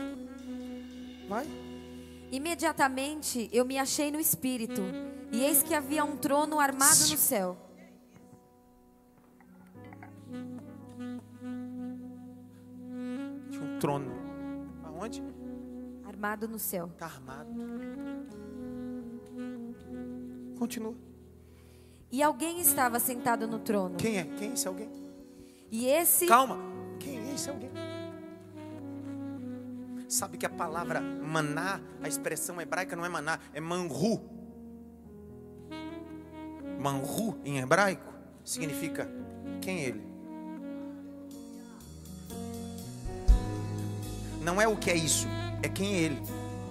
Vai. Imediatamente eu me achei no espírito, e eis que havia um trono armado no céu. Tinha um trono. Aonde? Armado no céu. Está armado. Continua. E alguém estava sentado no trono. Quem é? Quem é esse alguém? E esse Calma. Quem é esse alguém? Sabe que a palavra maná, a expressão hebraica não é maná, é manru. Manru em hebraico significa quem é ele? Não é o que é isso, é quem é ele.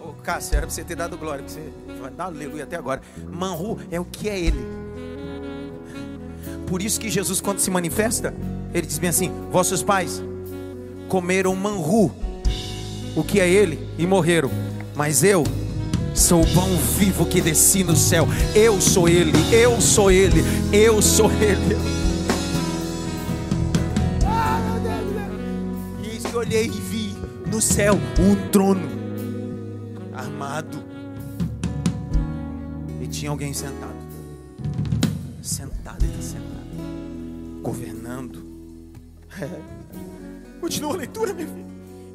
Ô Cássio, era para você ter dado glória, porque você vai dar aleluia até agora. Manru é o que é ele. Por isso que Jesus, quando se manifesta, ele diz bem assim: Vossos pais comeram manru, o que é ele, e morreram. Mas eu sou o pão vivo que desci no céu. Eu sou ele, eu sou ele, eu sou ele. Ah, meu Deus, meu Deus. E olhei e vi no céu um trono armado. E tinha alguém sentado. Sentado, ele está sentado. Governando. [LAUGHS] Continua a leitura, meu filho.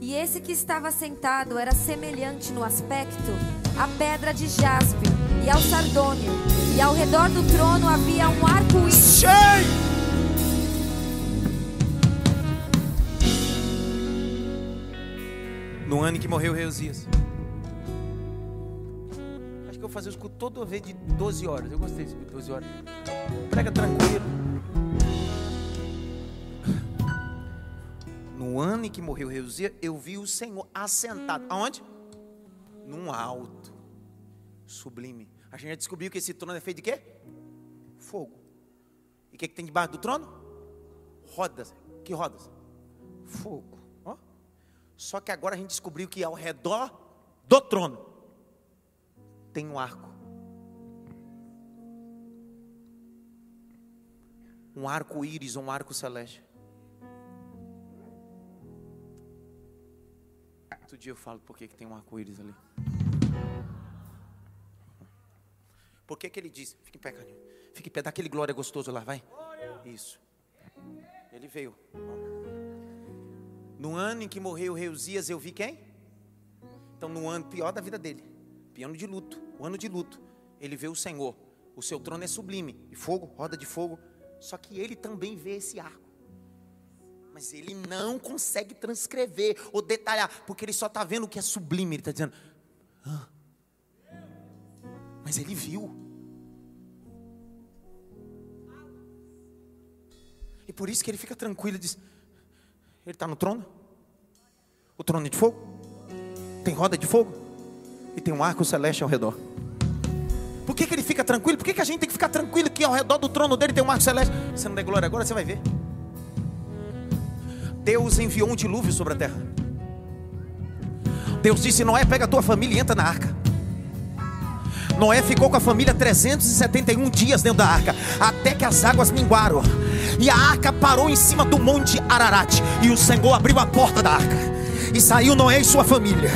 E esse que estava sentado era semelhante no aspecto à pedra de jaspe e ao sardônio, e ao redor do trono havia um arco-íris. Cheio! No ano em que morreu Reusias. Acho que eu vou fazer isso toda vez de 12 horas. Eu gostei de 12 horas. Prega tranquilo. No ano em que morreu Reusias, eu vi o Senhor assentado. Aonde? Num alto. Sublime. A gente já descobriu que esse trono é feito de quê? Fogo. E o que, que tem debaixo do trono? Rodas. Que rodas? Fogo. Ó. Só que agora a gente descobriu que ao redor do trono tem um arco. Um arco-íris, um arco celeste. Outro dia eu falo por que, tem um arco-íris ali. Por que, que ele diz? Fique em pé, carinho. Fique em pé, dá aquele glória gostoso lá, vai. Isso. Ele veio. No ano em que morreu Uzias, eu vi quem? Então, no ano pior da vida dele, piano de luto, o ano de luto, ele vê o Senhor. O seu trono é sublime, de fogo, roda de fogo. Só que ele também vê esse arco. Mas ele não consegue transcrever ou detalhar, porque ele só está vendo o que é sublime. Ele está dizendo, ah, mas ele viu. E por isso que ele fica tranquilo e diz: Ele está no trono? O trono é de fogo? Tem roda de fogo? E tem um arco celeste ao redor. Por que, que ele fica tranquilo? Por que, que a gente tem que ficar tranquilo que ao redor do trono dele tem um arco celeste? Você não der glória agora, você vai ver. Deus enviou um dilúvio sobre a terra. Deus disse: Noé, pega a tua família e entra na arca. Noé ficou com a família 371 dias dentro da arca, até que as águas minguaram. E a arca parou em cima do monte Ararat. E o Senhor abriu a porta da arca. E saiu Noé e sua família.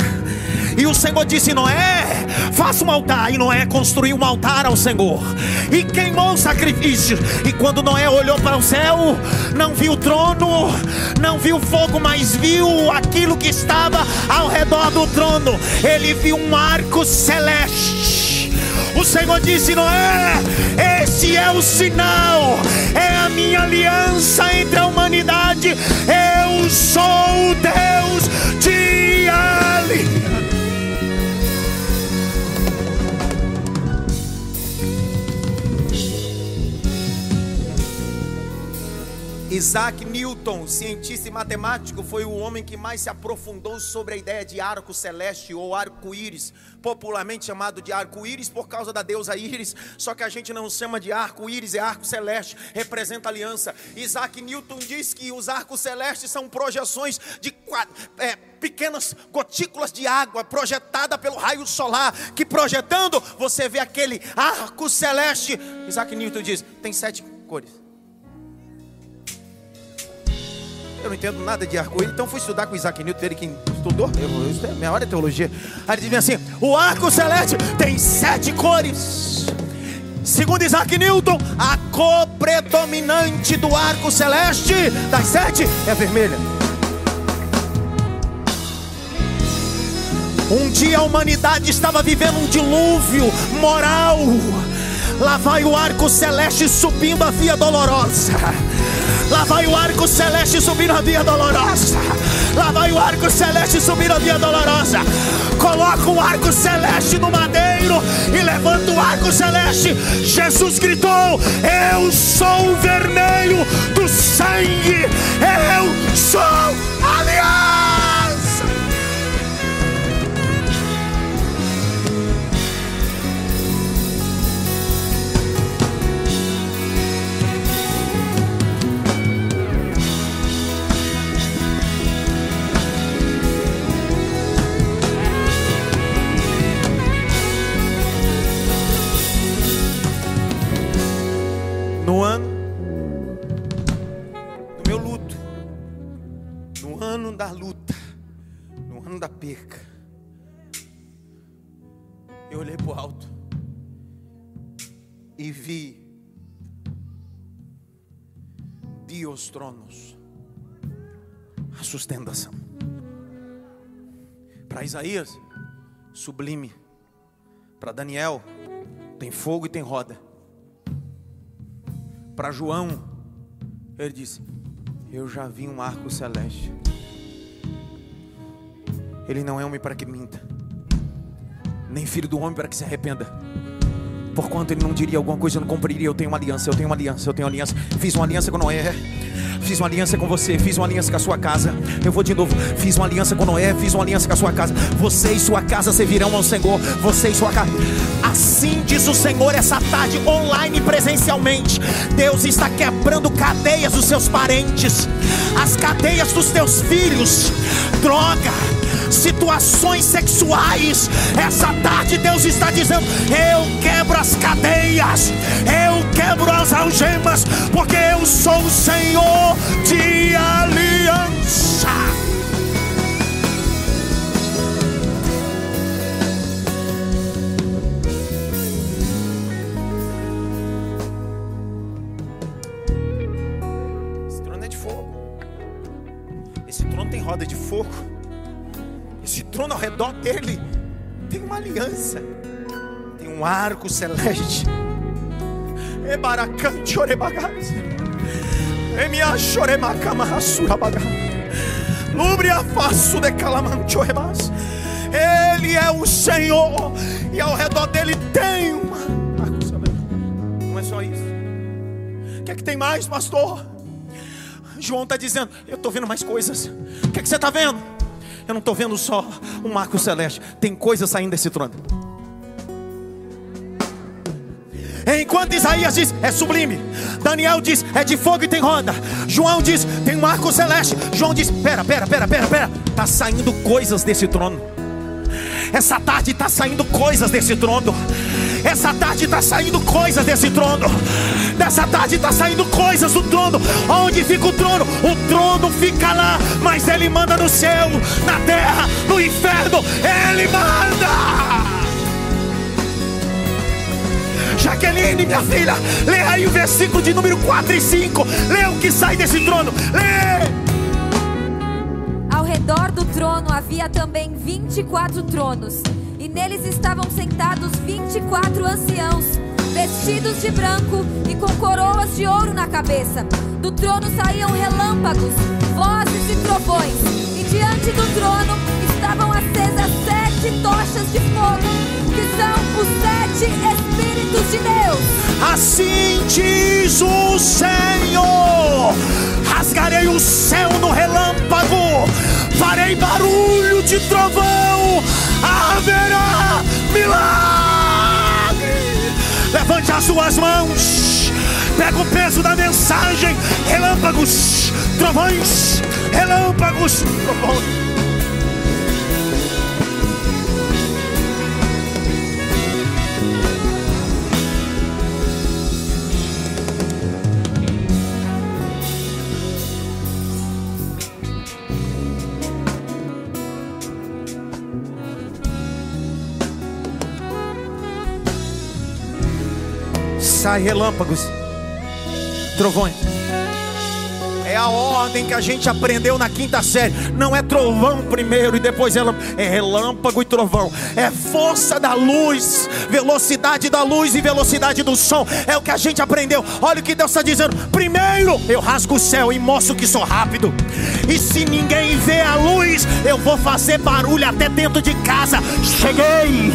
E o Senhor disse: Noé, faça um altar. E Noé construiu um altar ao Senhor. E queimou o sacrifício. E quando Noé olhou para o céu, não viu trono, não viu fogo, mas viu aquilo que estava ao redor do trono. Ele viu um arco celeste. O Senhor disse: Noé, esse é o sinal, é a minha aliança entre a humanidade. Eu sou o Deus de aliança. Isaac Newton, cientista e matemático, foi o homem que mais se aprofundou sobre a ideia de arco celeste ou arco-íris, popularmente chamado de arco-íris por causa da deusa Íris, só que a gente não chama de arco-íris, é arco celeste, representa aliança. Isaac Newton diz que os arcos celestes são projeções de é, pequenas gotículas de água projetada pelo raio solar, que projetando você vê aquele arco celeste. Isaac Newton diz: tem sete cores. Eu não entendo nada de arco-íris, então fui estudar com Isaac Newton, ele quem estudou, eu, eu, minha hora é teologia. Aí ele diz assim: o arco celeste tem sete cores. Segundo Isaac Newton, a cor predominante do arco celeste das sete é vermelha. Um dia a humanidade estava vivendo um dilúvio moral. Lá vai o arco celeste subindo a via dolorosa. Lá vai o arco celeste subindo a via dolorosa. Lá vai o arco celeste subindo a via dolorosa. Coloca o arco celeste no madeiro e levanta o arco celeste. Jesus gritou: Eu sou o vermelho do sangue. Eu sou aliança. Tronos, a sustentação. Para Isaías, sublime. Para Daniel, tem fogo e tem roda para João, ele disse: Eu já vi um arco celeste. Ele não é homem para que minta, nem filho do homem para que se arrependa. Porquanto ele não diria alguma coisa, eu não cumpriria. Eu tenho uma aliança, eu tenho uma aliança, eu tenho uma aliança. Fiz uma aliança com Noé. Fiz uma aliança com você, fiz uma aliança com a sua casa. Eu vou de novo. Fiz uma aliança com Noé, fiz uma aliança com a sua casa. Você e sua casa servirão ao Senhor. Você e sua casa. Assim diz o Senhor essa tarde, online presencialmente. Deus está quebrando cadeias dos seus parentes, as cadeias dos teus filhos. Droga situações sexuais. Essa tarde Deus está dizendo: Eu quebro as cadeias, eu quebro as algemas, porque eu sou o Senhor de aliança. Esse trono é de fogo. Esse trono tem roda de fogo trono ao redor dele tem uma aliança, tem um arco celeste. Lubria faço de calamanchorebas. Ele é o Senhor e ao redor dele tem uma arco celeste. Não é só isso. O que é que tem mais, pastor? João está dizendo: Eu estou vendo mais coisas. O que é que você está vendo? Eu não estou vendo só um marco celeste, tem coisa saindo desse trono. Enquanto Isaías diz, é sublime. Daniel diz, é de fogo e tem roda. João diz, tem um marco celeste. João diz, pera, pera, pera, pera, pera. Está saindo coisas desse trono. Essa tarde está saindo coisas desse trono. Essa tarde está saindo coisas desse trono. Nessa tarde está saindo coisas do trono. Onde fica o trono? O trono fica lá, mas ele manda no céu, na terra, no inferno. Ele manda. Jaqueline, minha filha, lê aí o versículo de número 4 e 5. Lê o que sai desse trono. Lê. Ao redor do trono havia também 24 tronos neles estavam sentados vinte e quatro anciãos, vestidos de branco e com coroas de ouro na cabeça. Do trono saíam relâmpagos, vozes e trovões, e diante do trono estavam acesas sete tochas de fogo, que são os sete Espíritos de Deus. Assim diz o Senhor: rasgarei o céu no relâmpago, farei barulho de trovão haverá milagre. Levante as suas mãos, pega o peso da mensagem. Relâmpagos, trovões, relâmpagos, trovões. Sai relâmpagos, trovões. É a ordem que a gente aprendeu na quinta série. Não é trovão primeiro e depois. É relâmpago e trovão. É força da luz, velocidade da luz e velocidade do som. É o que a gente aprendeu. Olha o que Deus está dizendo. Primeiro, eu rasgo o céu e mostro que sou rápido. E se ninguém vê a luz, eu vou fazer barulho até dentro de casa. Cheguei,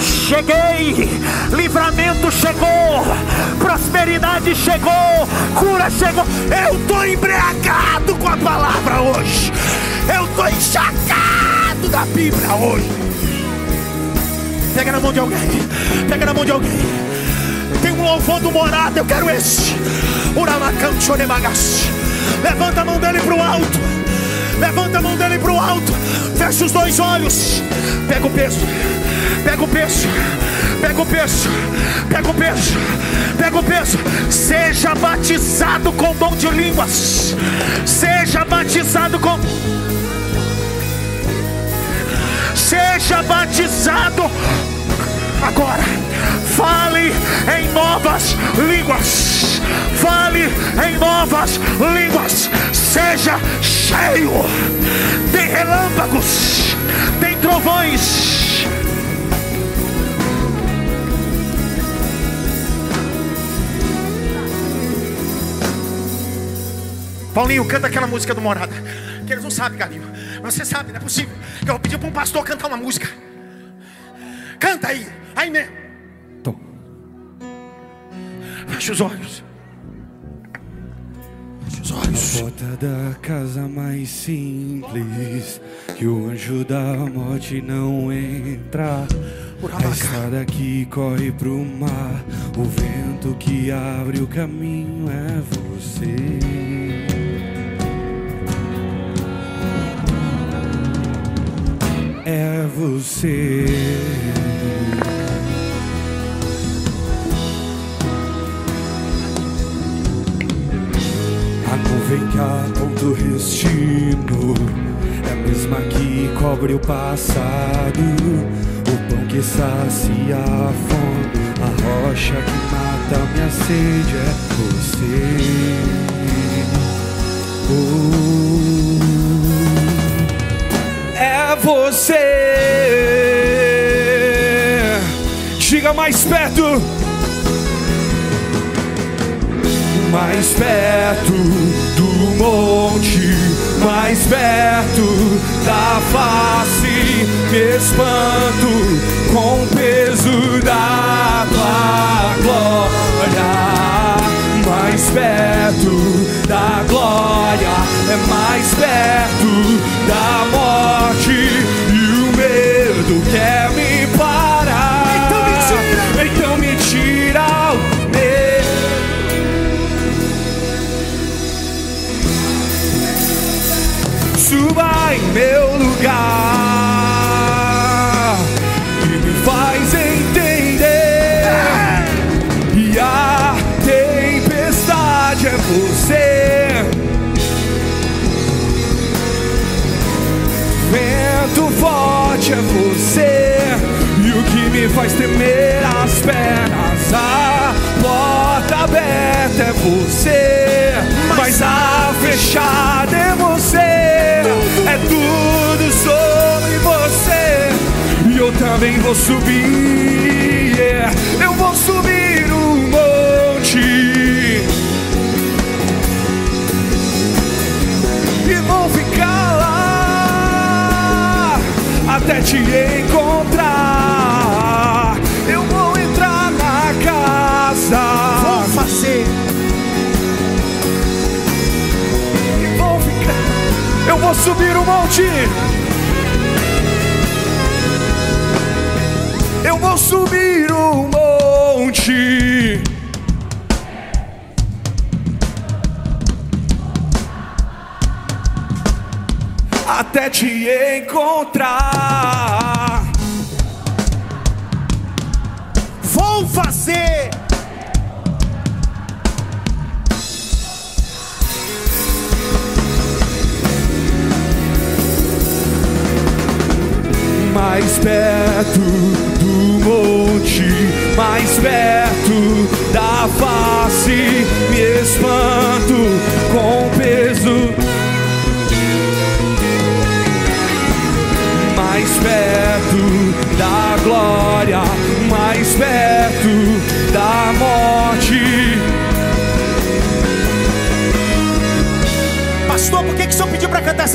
cheguei. Livramento chegou, prosperidade chegou, cura chegou. Eu em embriagado com a palavra hoje. Eu estou encharcado da Bíblia hoje. Pega na mão de alguém. Pega na mão de alguém. Tem um louvor do morado, eu quero esse. Levanta a mão dele para o alto. Levanta a mão dele para o alto. Fecha os dois olhos. Pega o peso. Pega o peso. Pega o peso. Pega o peso. Pega o peso. Seja batizado com dom de línguas. Seja batizado com. Seja batizado agora. Fale em novas línguas. Fale em novas línguas. Seja cheio. Tem relâmpagos. Tem trovões Paulinho, canta aquela música do Morada. Que eles não sabem, Galinho. Mas você sabe, não é possível. Eu vou pedir para um pastor cantar uma música. Canta aí. Aí mesmo. Fecha os olhos. Fecha os olhos. A porta da casa mais simples que o anjo da morte não entra. A estrada que corre pro mar, o vento que abre o caminho é você. É você. Nuvem que aponta o destino é a mesma que cobre o passado. O pão que sacia a fome, a rocha que mata minha sede é você. Oh, é você. Chega mais perto. Mais perto do monte, mais perto da face, me espanto com o peso da tua glória. Mais perto da glória, é mais perto da meu lugar e me faz entender. E a tempestade é você. Vento forte é você. E o que me faz temer as pernas, a porta aberta é você, mas a fechada é você. Tudo sobre você. E eu também vou subir. yeah. Eu vou subir um monte. E vou ficar lá até te encontrar. Eu vou subir o monte. Eu vou subir o monte. Até te encontrar.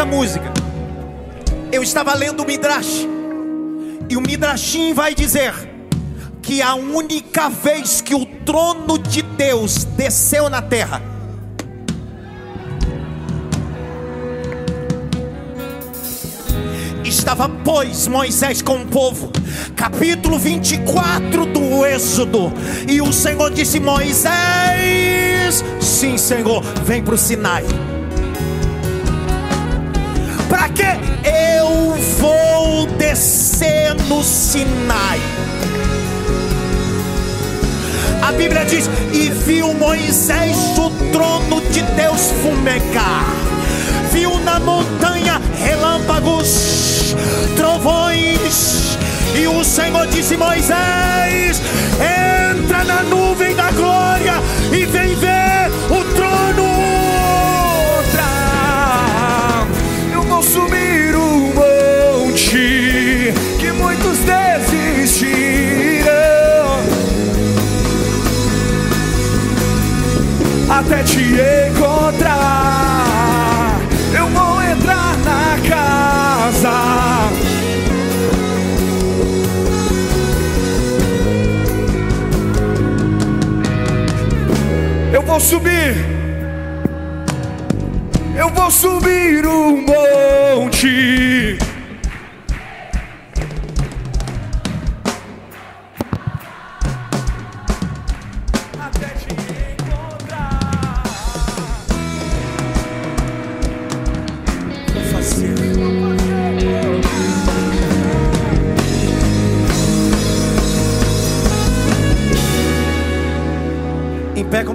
Essa música? Eu estava lendo o Midrash. E o Midrashim vai dizer que a única vez que o trono de Deus desceu na terra Estava, pois, Moisés com o povo, capítulo 24 do Êxodo, e o Senhor disse: Moisés, sim, Senhor, vem para o Sinai. Que eu vou descer no Sinai? A Bíblia diz: E viu Moisés o trono de Deus fumegar, viu na montanha relâmpagos, trovões, e o Senhor disse: Moisés, entra na nuvem da glória e vem ver o trono. Desistirão até te encontrar. Eu vou entrar na casa. Eu vou subir. eu vou subir um monte.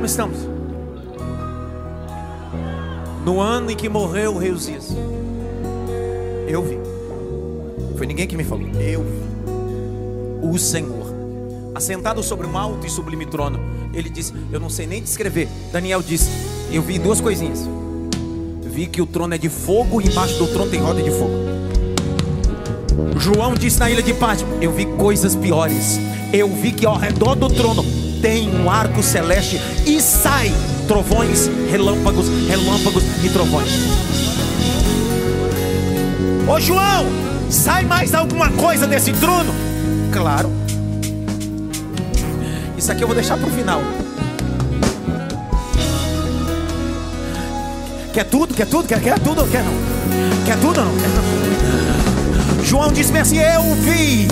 Como estamos? No ano em que morreu o rei Uzias. Eu vi. Foi ninguém que me falou. Eu vi. O Senhor, assentado sobre um alto e sublime trono, ele disse: Eu não sei nem descrever. Daniel disse: Eu vi duas coisinhas. Vi que o trono é de fogo e embaixo do trono tem roda de fogo. João disse na ilha de Pátimo: Eu vi coisas piores. Eu vi que ao redor do trono tem um arco celeste e sai trovões, relâmpagos, relâmpagos e trovões. Ô João, sai mais alguma coisa desse trono? Claro. Isso aqui eu vou deixar para o final. Quer tudo? Quer tudo? Quer, quer tudo ou quer não? Quer tudo ou não? Quer não? João disse assim: Eu vi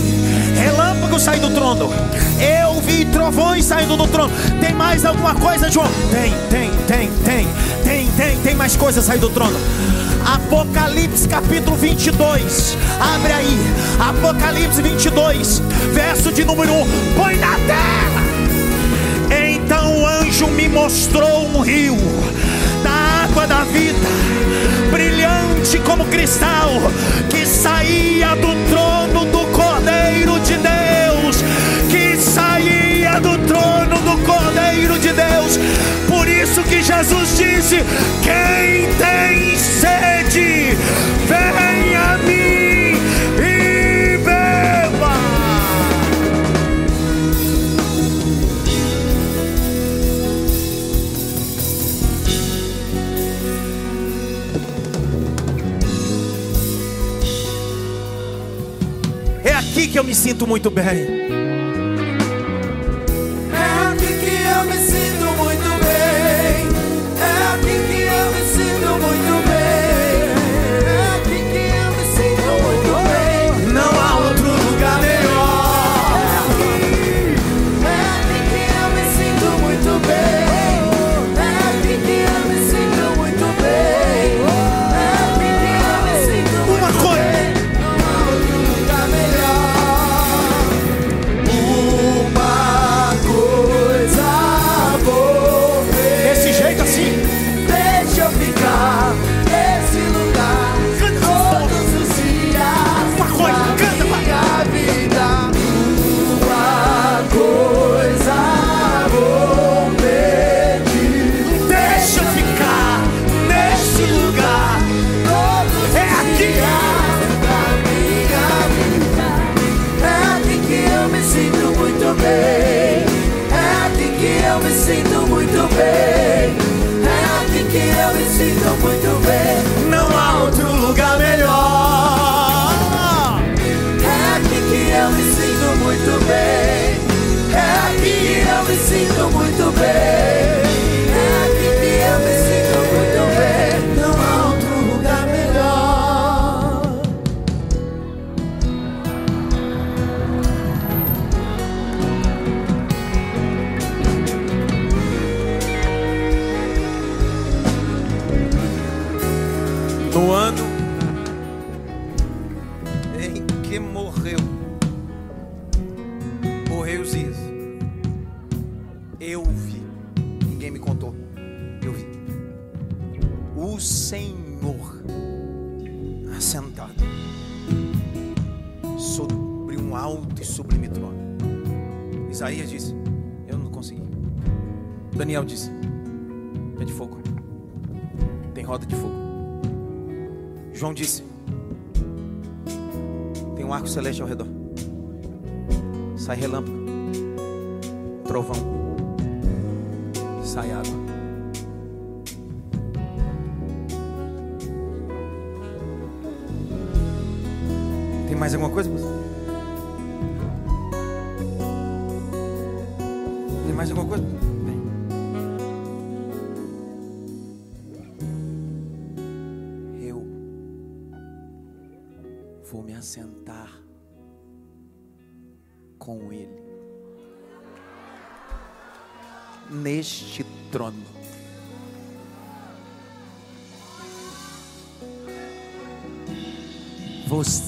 relâmpagos saindo do trono, eu vi trovões saindo do trono. Tem mais alguma coisa, João? Tem, tem, tem, tem, tem, tem, tem mais coisas saindo do trono. Apocalipse capítulo 22, abre aí, Apocalipse 22, verso de número 1, põe na tela. Então o anjo me mostrou um rio da água da vida, brilhante como cristal, que saía do trono que Jesus disse: Quem tem sede, vem a mim e beba. É aqui que eu me sinto muito bem.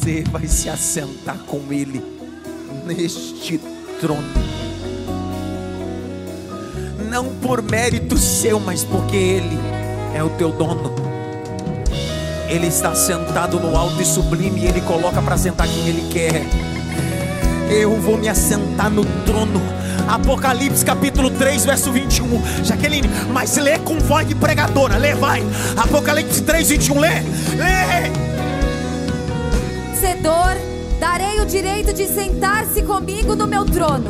Você vai se assentar com Ele neste trono. Não por mérito seu, mas porque Ele é o teu dono. Ele está sentado no alto e sublime e Ele coloca para sentar quem Ele quer. Eu vou me assentar no trono. Apocalipse capítulo 3, verso 21. Jaqueline, mas lê com voz de pregadora. Lê, vai. Apocalipse 3, 21. Lê, lê. Vencedor, darei o direito de sentar-se comigo no meu trono.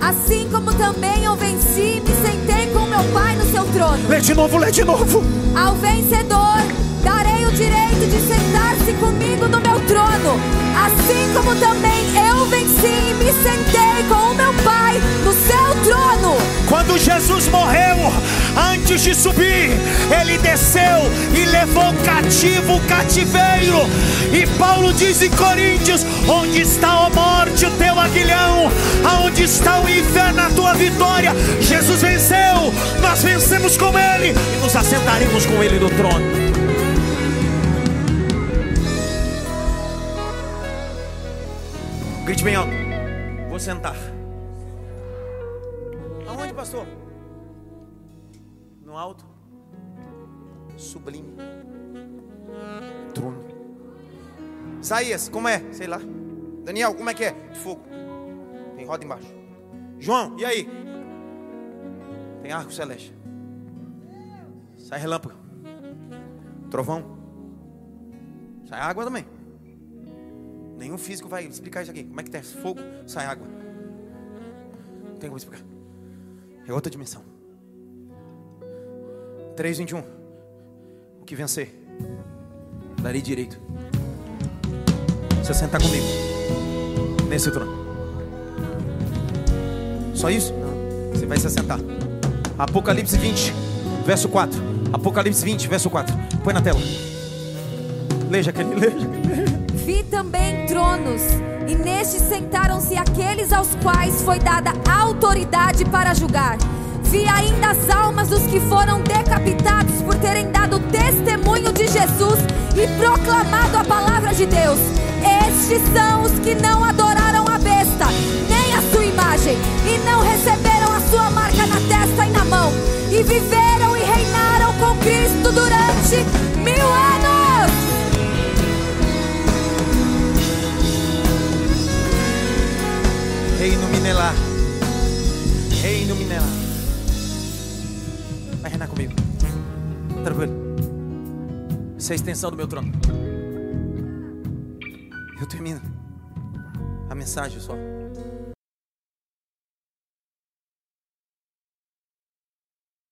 Assim como também eu venci e me sentei com meu Pai no seu trono. Lê de novo, lê de novo. Ao vencedor, darei o direito de sentar-se comigo no meu trono. Assim como também eu venci e me sentei com o meu Pai no seu trono. Quando Jesus morreu, antes de subir, ele desceu e levou cativo o cativeiro. E Paulo diz em Coríntios: Onde está a morte, o teu aguilhão? Aonde está o inferno, a tua vitória? Jesus venceu, nós vencemos com ele e nos assentaremos com ele no trono. Grite bem alto. Vou sentar. Aonde, pastor? Alto. Sublime. Trono. Isaías, como é? Sei lá. Daniel, como é que é? De fogo. Tem roda embaixo. João, e aí? Tem arco celeste. Sai relâmpago. Trovão. Sai água também. Nenhum físico vai explicar isso aqui. Como é que tem fogo, sai água. Não tem como explicar. É outra dimensão. 3, 21. O que vencer, darei direito. Você sentar comigo nesse trono. Só isso? Não. Você vai se assentar. Apocalipse 20, verso 4. Apocalipse 20, verso 4. Põe na tela. Leia, aquele, leia. Vi também tronos, e nestes sentaram-se aqueles aos quais foi dada autoridade para julgar. Vi ainda as almas dos que foram decapitados por terem dado testemunho de Jesus e proclamado a palavra de Deus. Estes são os que não adoraram a besta, nem a sua imagem, e não receberam a sua marca na testa e na mão, e viveram e reinaram com Cristo durante mil anos. Reino Minelar. Reino Minelar. Tranquilo. Essa é a extensão do meu trono. Eu termino a mensagem só.